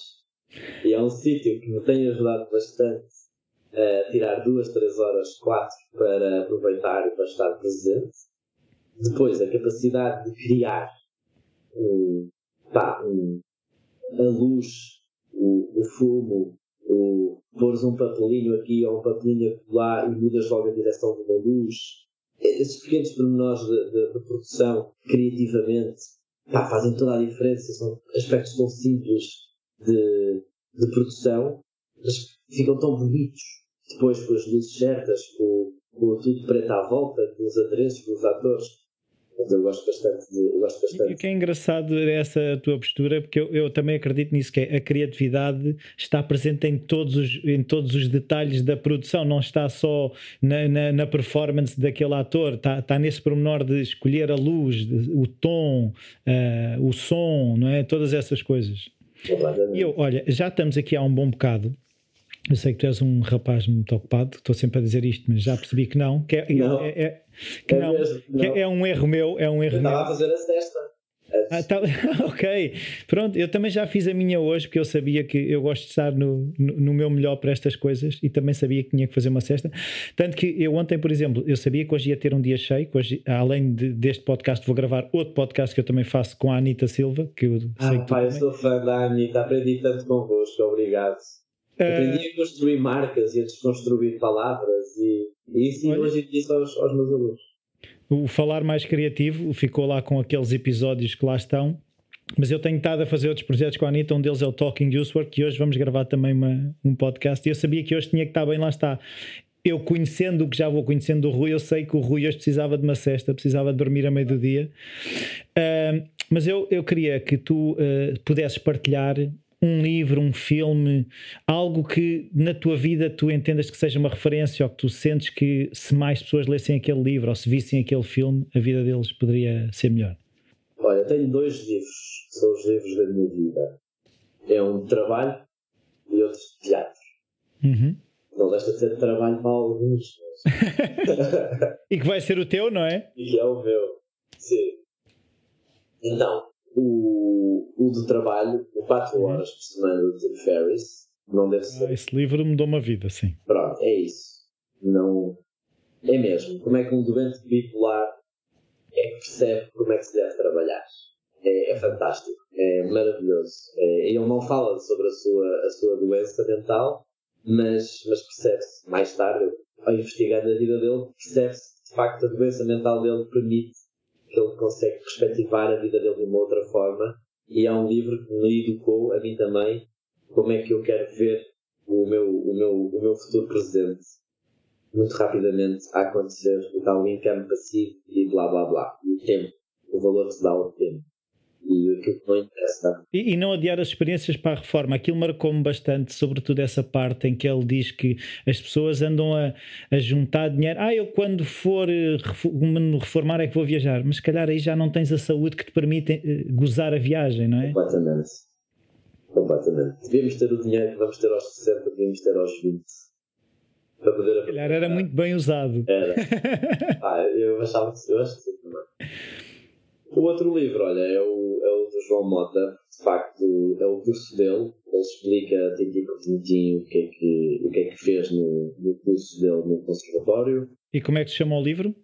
Speaker 1: e é um sítio que me tem ajudado bastante a tirar duas, três horas, quatro para aproveitar e para estar presente. Depois, a capacidade de criar pá, um, a luz, o, o fumo, o pôres um papelinho aqui ou um papelinho lá e mudas logo a direção de uma luz. Esses pequenos pormenores de, produção, criativamente, pá, fazem toda a diferença. São aspectos tão simples de, de produção, mas ficam tão bonitos. Depois com as luzes certas, com, com tudo preto à volta, com os adereços, com os atores. Mas eu gosto bastante. De, eu gosto bastante.
Speaker 2: O que é engraçado é essa tua postura, porque eu, eu, também acredito nisso, que é, a criatividade está presente em todos, os, em todos os detalhes da produção, não está só na, na, na performance daquele ator, está, está nesse pormenor de escolher a luz, o tom, uh, o som, não é? Todas essas coisas. E eu, olha, já estamos aqui há um bom bocado. Eu sei que tu és um rapaz muito ocupado, estou sempre a dizer isto, mas já percebi que não, que é, não. é, é que, é não, mesmo, que não. é um erro meu, é um erro eu
Speaker 1: meu.
Speaker 2: Estava
Speaker 1: a fazer a sexta.
Speaker 2: Ah, tá, *laughs* ok, pronto, eu também já fiz a minha hoje porque eu sabia que eu gosto de estar no, no, no, meu melhor para estas coisas e também sabia que tinha que fazer uma cesta. Tanto que eu ontem, por exemplo, eu sabia que hoje ia ter um dia cheio, que hoje, além de, deste podcast, vou gravar outro podcast que eu também faço com a Anitta Silva. Que eu
Speaker 1: ah, sei que pá, eu sou fã da Anitta, aprendi tanto convosco, obrigado. Aprendi a construir marcas e a desconstruir palavras e, e ensino hoje isso aos, aos meus alunos.
Speaker 2: O falar mais criativo ficou lá com aqueles episódios que lá estão. Mas eu tenho estado a fazer outros projetos com a Anitta, um deles é o Talking Usework, e hoje vamos gravar também uma, um podcast. E eu sabia que hoje tinha que estar bem, lá está. Eu conhecendo o que já vou conhecendo do Rui, eu sei que o Rui hoje precisava de uma cesta, precisava de dormir a meio do dia. Uh, mas eu, eu queria que tu uh, pudesses partilhar um livro, um filme, algo que na tua vida tu entendas que seja uma referência ou que tu sentes que se mais pessoas lessem aquele livro ou se vissem aquele filme, a vida deles poderia ser melhor?
Speaker 1: Olha, tenho dois livros, que são os livros da minha vida. É um de trabalho e outro de teatro.
Speaker 2: Uhum.
Speaker 1: Não deixa de ser trabalho para alguns.
Speaker 2: Mas... *laughs* e que vai ser o teu, não é?
Speaker 1: E que é o meu. Sim. Então, o, o do trabalho, o 4 uhum. horas por semana do Tim Ferriss, não deve ser.
Speaker 2: Ah, esse livro mudou uma vida, sim.
Speaker 1: Pronto, é isso. Não. É mesmo. Como é que um doente bipolar é que percebe como é que se deve trabalhar? É, é fantástico. É maravilhoso. É, ele não fala sobre a sua, a sua doença mental, mas, mas percebe-se mais tarde, ao investigar a vida dele, percebe-se que de facto a doença mental dele permite que ele consegue perspectivar a vida dele de uma outra forma. E é um livro que me educou, a mim também, como é que eu quero ver o meu, o meu, o meu futuro presente muito rapidamente a acontecer o tal income passivo e blá blá blá. E o tempo, o valor que se dá ao tempo e.
Speaker 2: E, e, não adiar as experiências para a reforma. Aquilo marcou-me bastante, sobretudo essa parte em que ele diz que as pessoas andam a, a juntar dinheiro. Ah, eu quando for eh, me reformar é que vou viajar. Mas se calhar aí já não tens a saúde que te permite eh, gozar a viagem, não é?
Speaker 1: Completamente. Completamente. Devíamos ter o dinheiro que vamos ter aos 60, devíamos ter aos 20.
Speaker 2: Para poder se calhar era muito bem usado.
Speaker 1: Era. *laughs* ah, eu achava que eu acho que sim também. O outro livro, olha, é o, é o do João Mota, de facto, é o curso dele. Ele explica, tintim, o que é que, o que, é que fez no, no curso dele no conservatório.
Speaker 2: E como é que se chama o livro?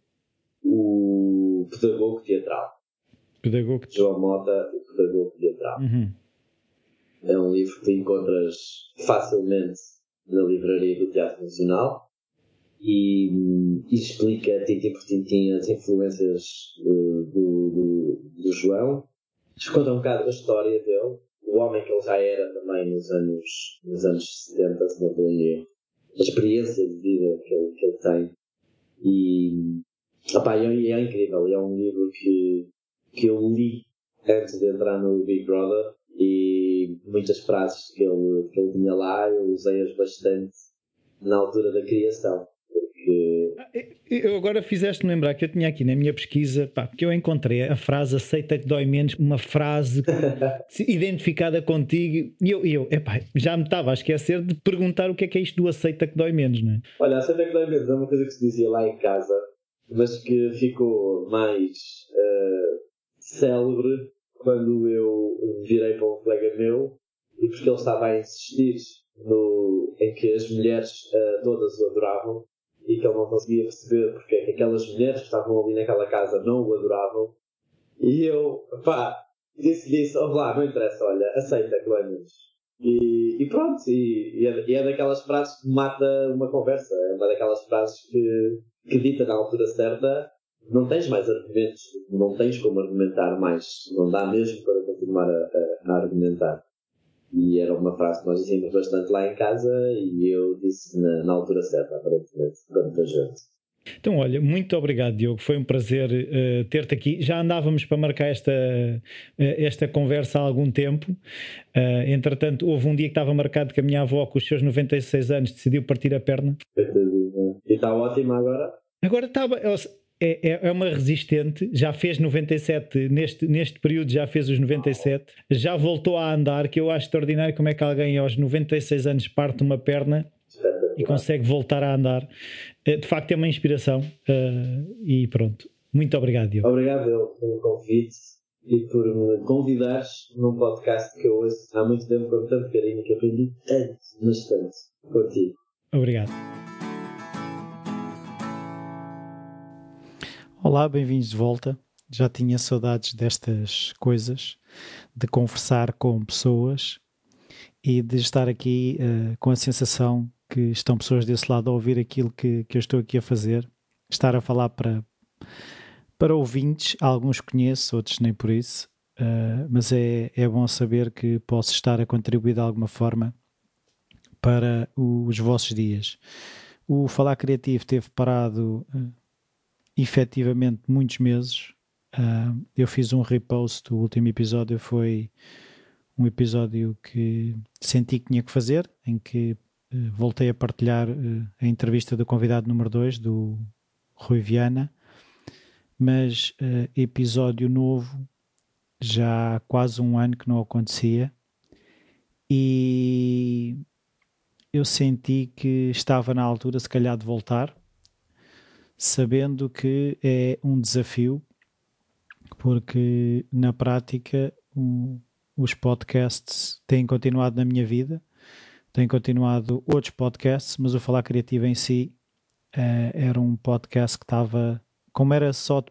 Speaker 1: O Pedagogo Teatral.
Speaker 2: Pedagogo
Speaker 1: João Mota, o Pedagogo Teatral.
Speaker 2: Uhum.
Speaker 1: É um livro que encontras facilmente na livraria do Teatro Nacional e, e explica tintim por tintim as influências do, do, do, João. Conta um bocado da história dele, o homem que ele já era também nos anos, nos anos 70, se não erro, a experiência de vida que ele, que ele tem. E opa, é, é incrível, é um livro que, que eu li antes de entrar no Big Brother. E muitas frases que ele, que ele tinha lá eu usei-as bastante na altura da criação porque.
Speaker 2: Ah, eu agora fizeste-me lembrar que eu tinha aqui na minha pesquisa, pá, porque eu encontrei a frase aceita que dói menos, uma frase *laughs* identificada contigo, e eu, eu epá, já me estava a esquecer de perguntar o que é que é isto do aceita que dói menos, não é?
Speaker 1: Olha, aceita que dói menos é uma coisa que se dizia lá em casa, mas que ficou mais uh, célebre quando eu virei para um colega meu e porque ele estava a insistir no, em que as mulheres uh, todas o adoravam e que ele não conseguia perceber porque é que aquelas mulheres que estavam ali naquela casa não o adoravam. E eu, pá, disse disse, oh lá, não interessa, olha, aceita que é E, e pronto, e, e, é, e, é, daquelas frases que mata uma conversa, é uma daquelas frases que, que dita na altura certa, não tens mais argumentos, não tens como argumentar mais, não dá mesmo para continuar a, a, a argumentar. E era uma frase que nós dizíamos bastante lá em casa e eu disse na, na altura certa, aparentemente, para muita gente.
Speaker 2: Então, olha, muito obrigado, Diogo. Foi um prazer uh, ter-te aqui. Já andávamos para marcar esta, uh, esta conversa há algum tempo. Uh, entretanto, houve um dia que estava marcado que a minha avó, com os seus 96 anos, decidiu partir a perna.
Speaker 1: E está ótima agora?
Speaker 2: Agora estava é, é, é, uma resistente, já fez 97, neste, neste período já fez os 97, já voltou a andar, que eu acho extraordinário como é que alguém aos 96 anos parte uma perna e consegue voltar a andar. Eh, de facto é uma inspiração uh, e pronto. Muito obrigado, Diogo.
Speaker 1: Obrigado pelo convite e por me convidares num podcast que eu ouço há muito tempo com tanto carinho que aprendi tanto, mas tanto contigo.
Speaker 2: Obrigado. Olá, bem-vindos de volta. Já tinha saudades destas coisas, de conversar com pessoas e de estar aqui uh, com a sensação que estão pessoas desse lado a ouvir aquilo que, que eu estou aqui a fazer, estar a falar para, para ouvintes, alguns conheço, outros nem por isso, uh, mas é, é bom saber que posso estar a contribuir de alguma forma para os vossos dias. O Falar Criativo teve parado uh, efetivamente muitos meses. Uh, eu fiz um repost, o último episódio foi um episódio que senti que tinha que fazer, em que uh, voltei a partilhar uh, a entrevista do convidado número 2, do Rui Viana, mas episódio novo, já há quase um ano que não acontecia, e eu senti que estava na altura, se calhar, de voltar, sabendo que é um desafio, porque na prática um, os podcasts têm continuado na minha vida, têm continuado outros podcasts, mas o Falar Criativo em si uh, era um podcast que estava, como era só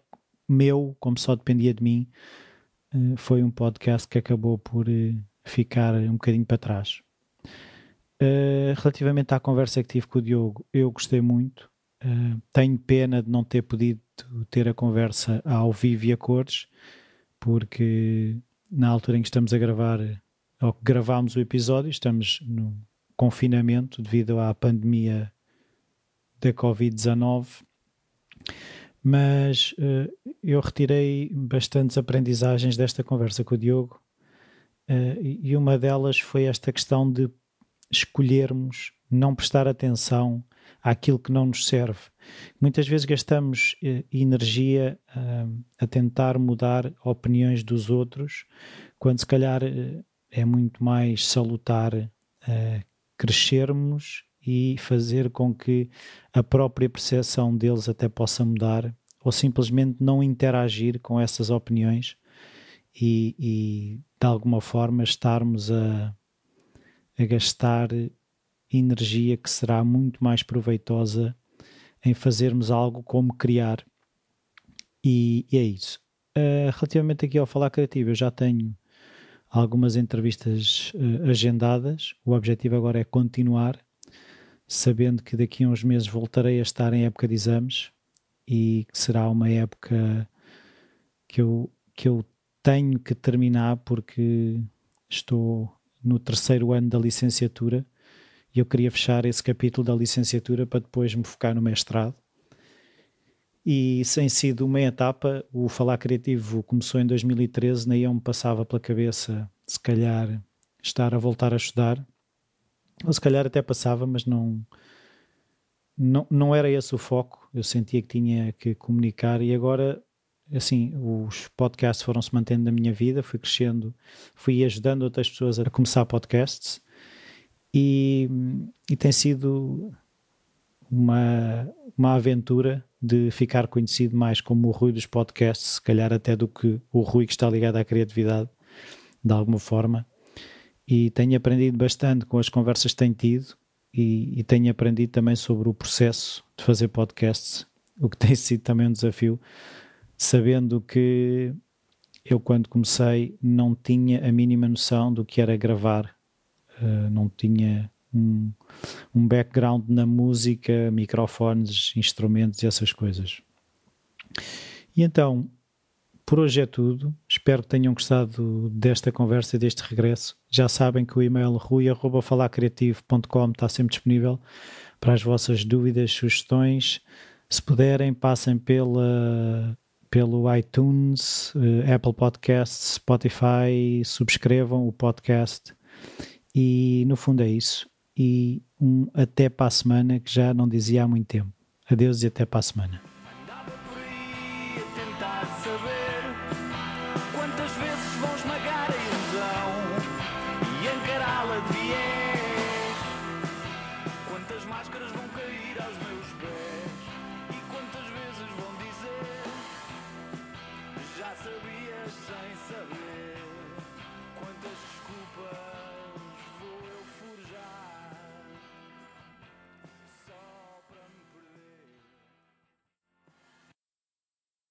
Speaker 2: meu, como só dependia de mim, uh, foi um podcast que acabou por uh, ficar um bocadinho para trás. relativamente à conversa que tive com o Diogo, eu gostei muito. Tenho pena de não ter podido ter a conversa ao vivo e a cores, porque na altura em que estamos a gravar, ou que gravámos o episódio, estamos no confinamento devido à pandemia da Covid-19. Mas uh, eu retirei bastantes aprendizagens desta conversa com o Diogo, uh, e uma delas foi esta questão de escolhermos não prestar atenção àquilo que não nos serve. Muitas vezes gastamos uh, energia uh, a tentar mudar opiniões dos outros, quando se calhar uh, é muito mais salutar crescermos e fazer com que a própria percepção deles até possa mudar, ou simplesmente não interagir com essas opiniões e, e de alguma forma estarmos a, a gastar energia que será muito mais proveitosa em fazermos algo como criar. E, e é isso. Uh, relativamente aqui ao Falar Criativo, eu já tenho algumas entrevistas uh, agendadas. O objetivo agora é continuar, sabendo que daqui a uns meses voltarei a estar em época de exames e que será uma época que eu, que eu tenho que terminar porque estou no terceiro ano da licenciatura e eu queria fechar esse capítulo da licenciatura para depois me focar no mestrado. E sem sido uma etapa, o Falar Criativo começou em 2013, nem eu me passava pela cabeça, se calhar, estar a voltar a estudar. Ou se calhar até passava, mas não, não, não era esse o foco. Eu sentia que tinha que comunicar e agora, assim, os podcasts foram se mantendo na minha vida, fui crescendo, fui ajudando outras pessoas a começar podcasts e, e tem sido uma, uma aventura de ficar conhecido mais como o Rui dos podcasts, se calhar até do que o Rui que está ligado à criatividade, de alguma forma. E tenho aprendido bastante com as conversas que tenho tido e, e tenho aprendido também sobre o processo de fazer podcasts, o que *laughs* tem sido também um desafio, sabendo que eu, quando comecei, não tinha a mínima noção do que era gravar uh, não tinha um, um background na música, microfones, instrumentos e essas coisas. E então, por hoje é tudo. Espero que tenham gostado desta conversa e deste regresso. Já sabem que o e-mail rui.falarcreativo.com está sempre disponível para as vossas dúvidas, sugestões. Se puderem, passem pela, pelo iTunes, uh, Apple Podcasts, Spotify, subscrevam o podcast e no fundo é isso. E um até para a semana, que já não dizia há muito tempo. Adeus e até para a semana.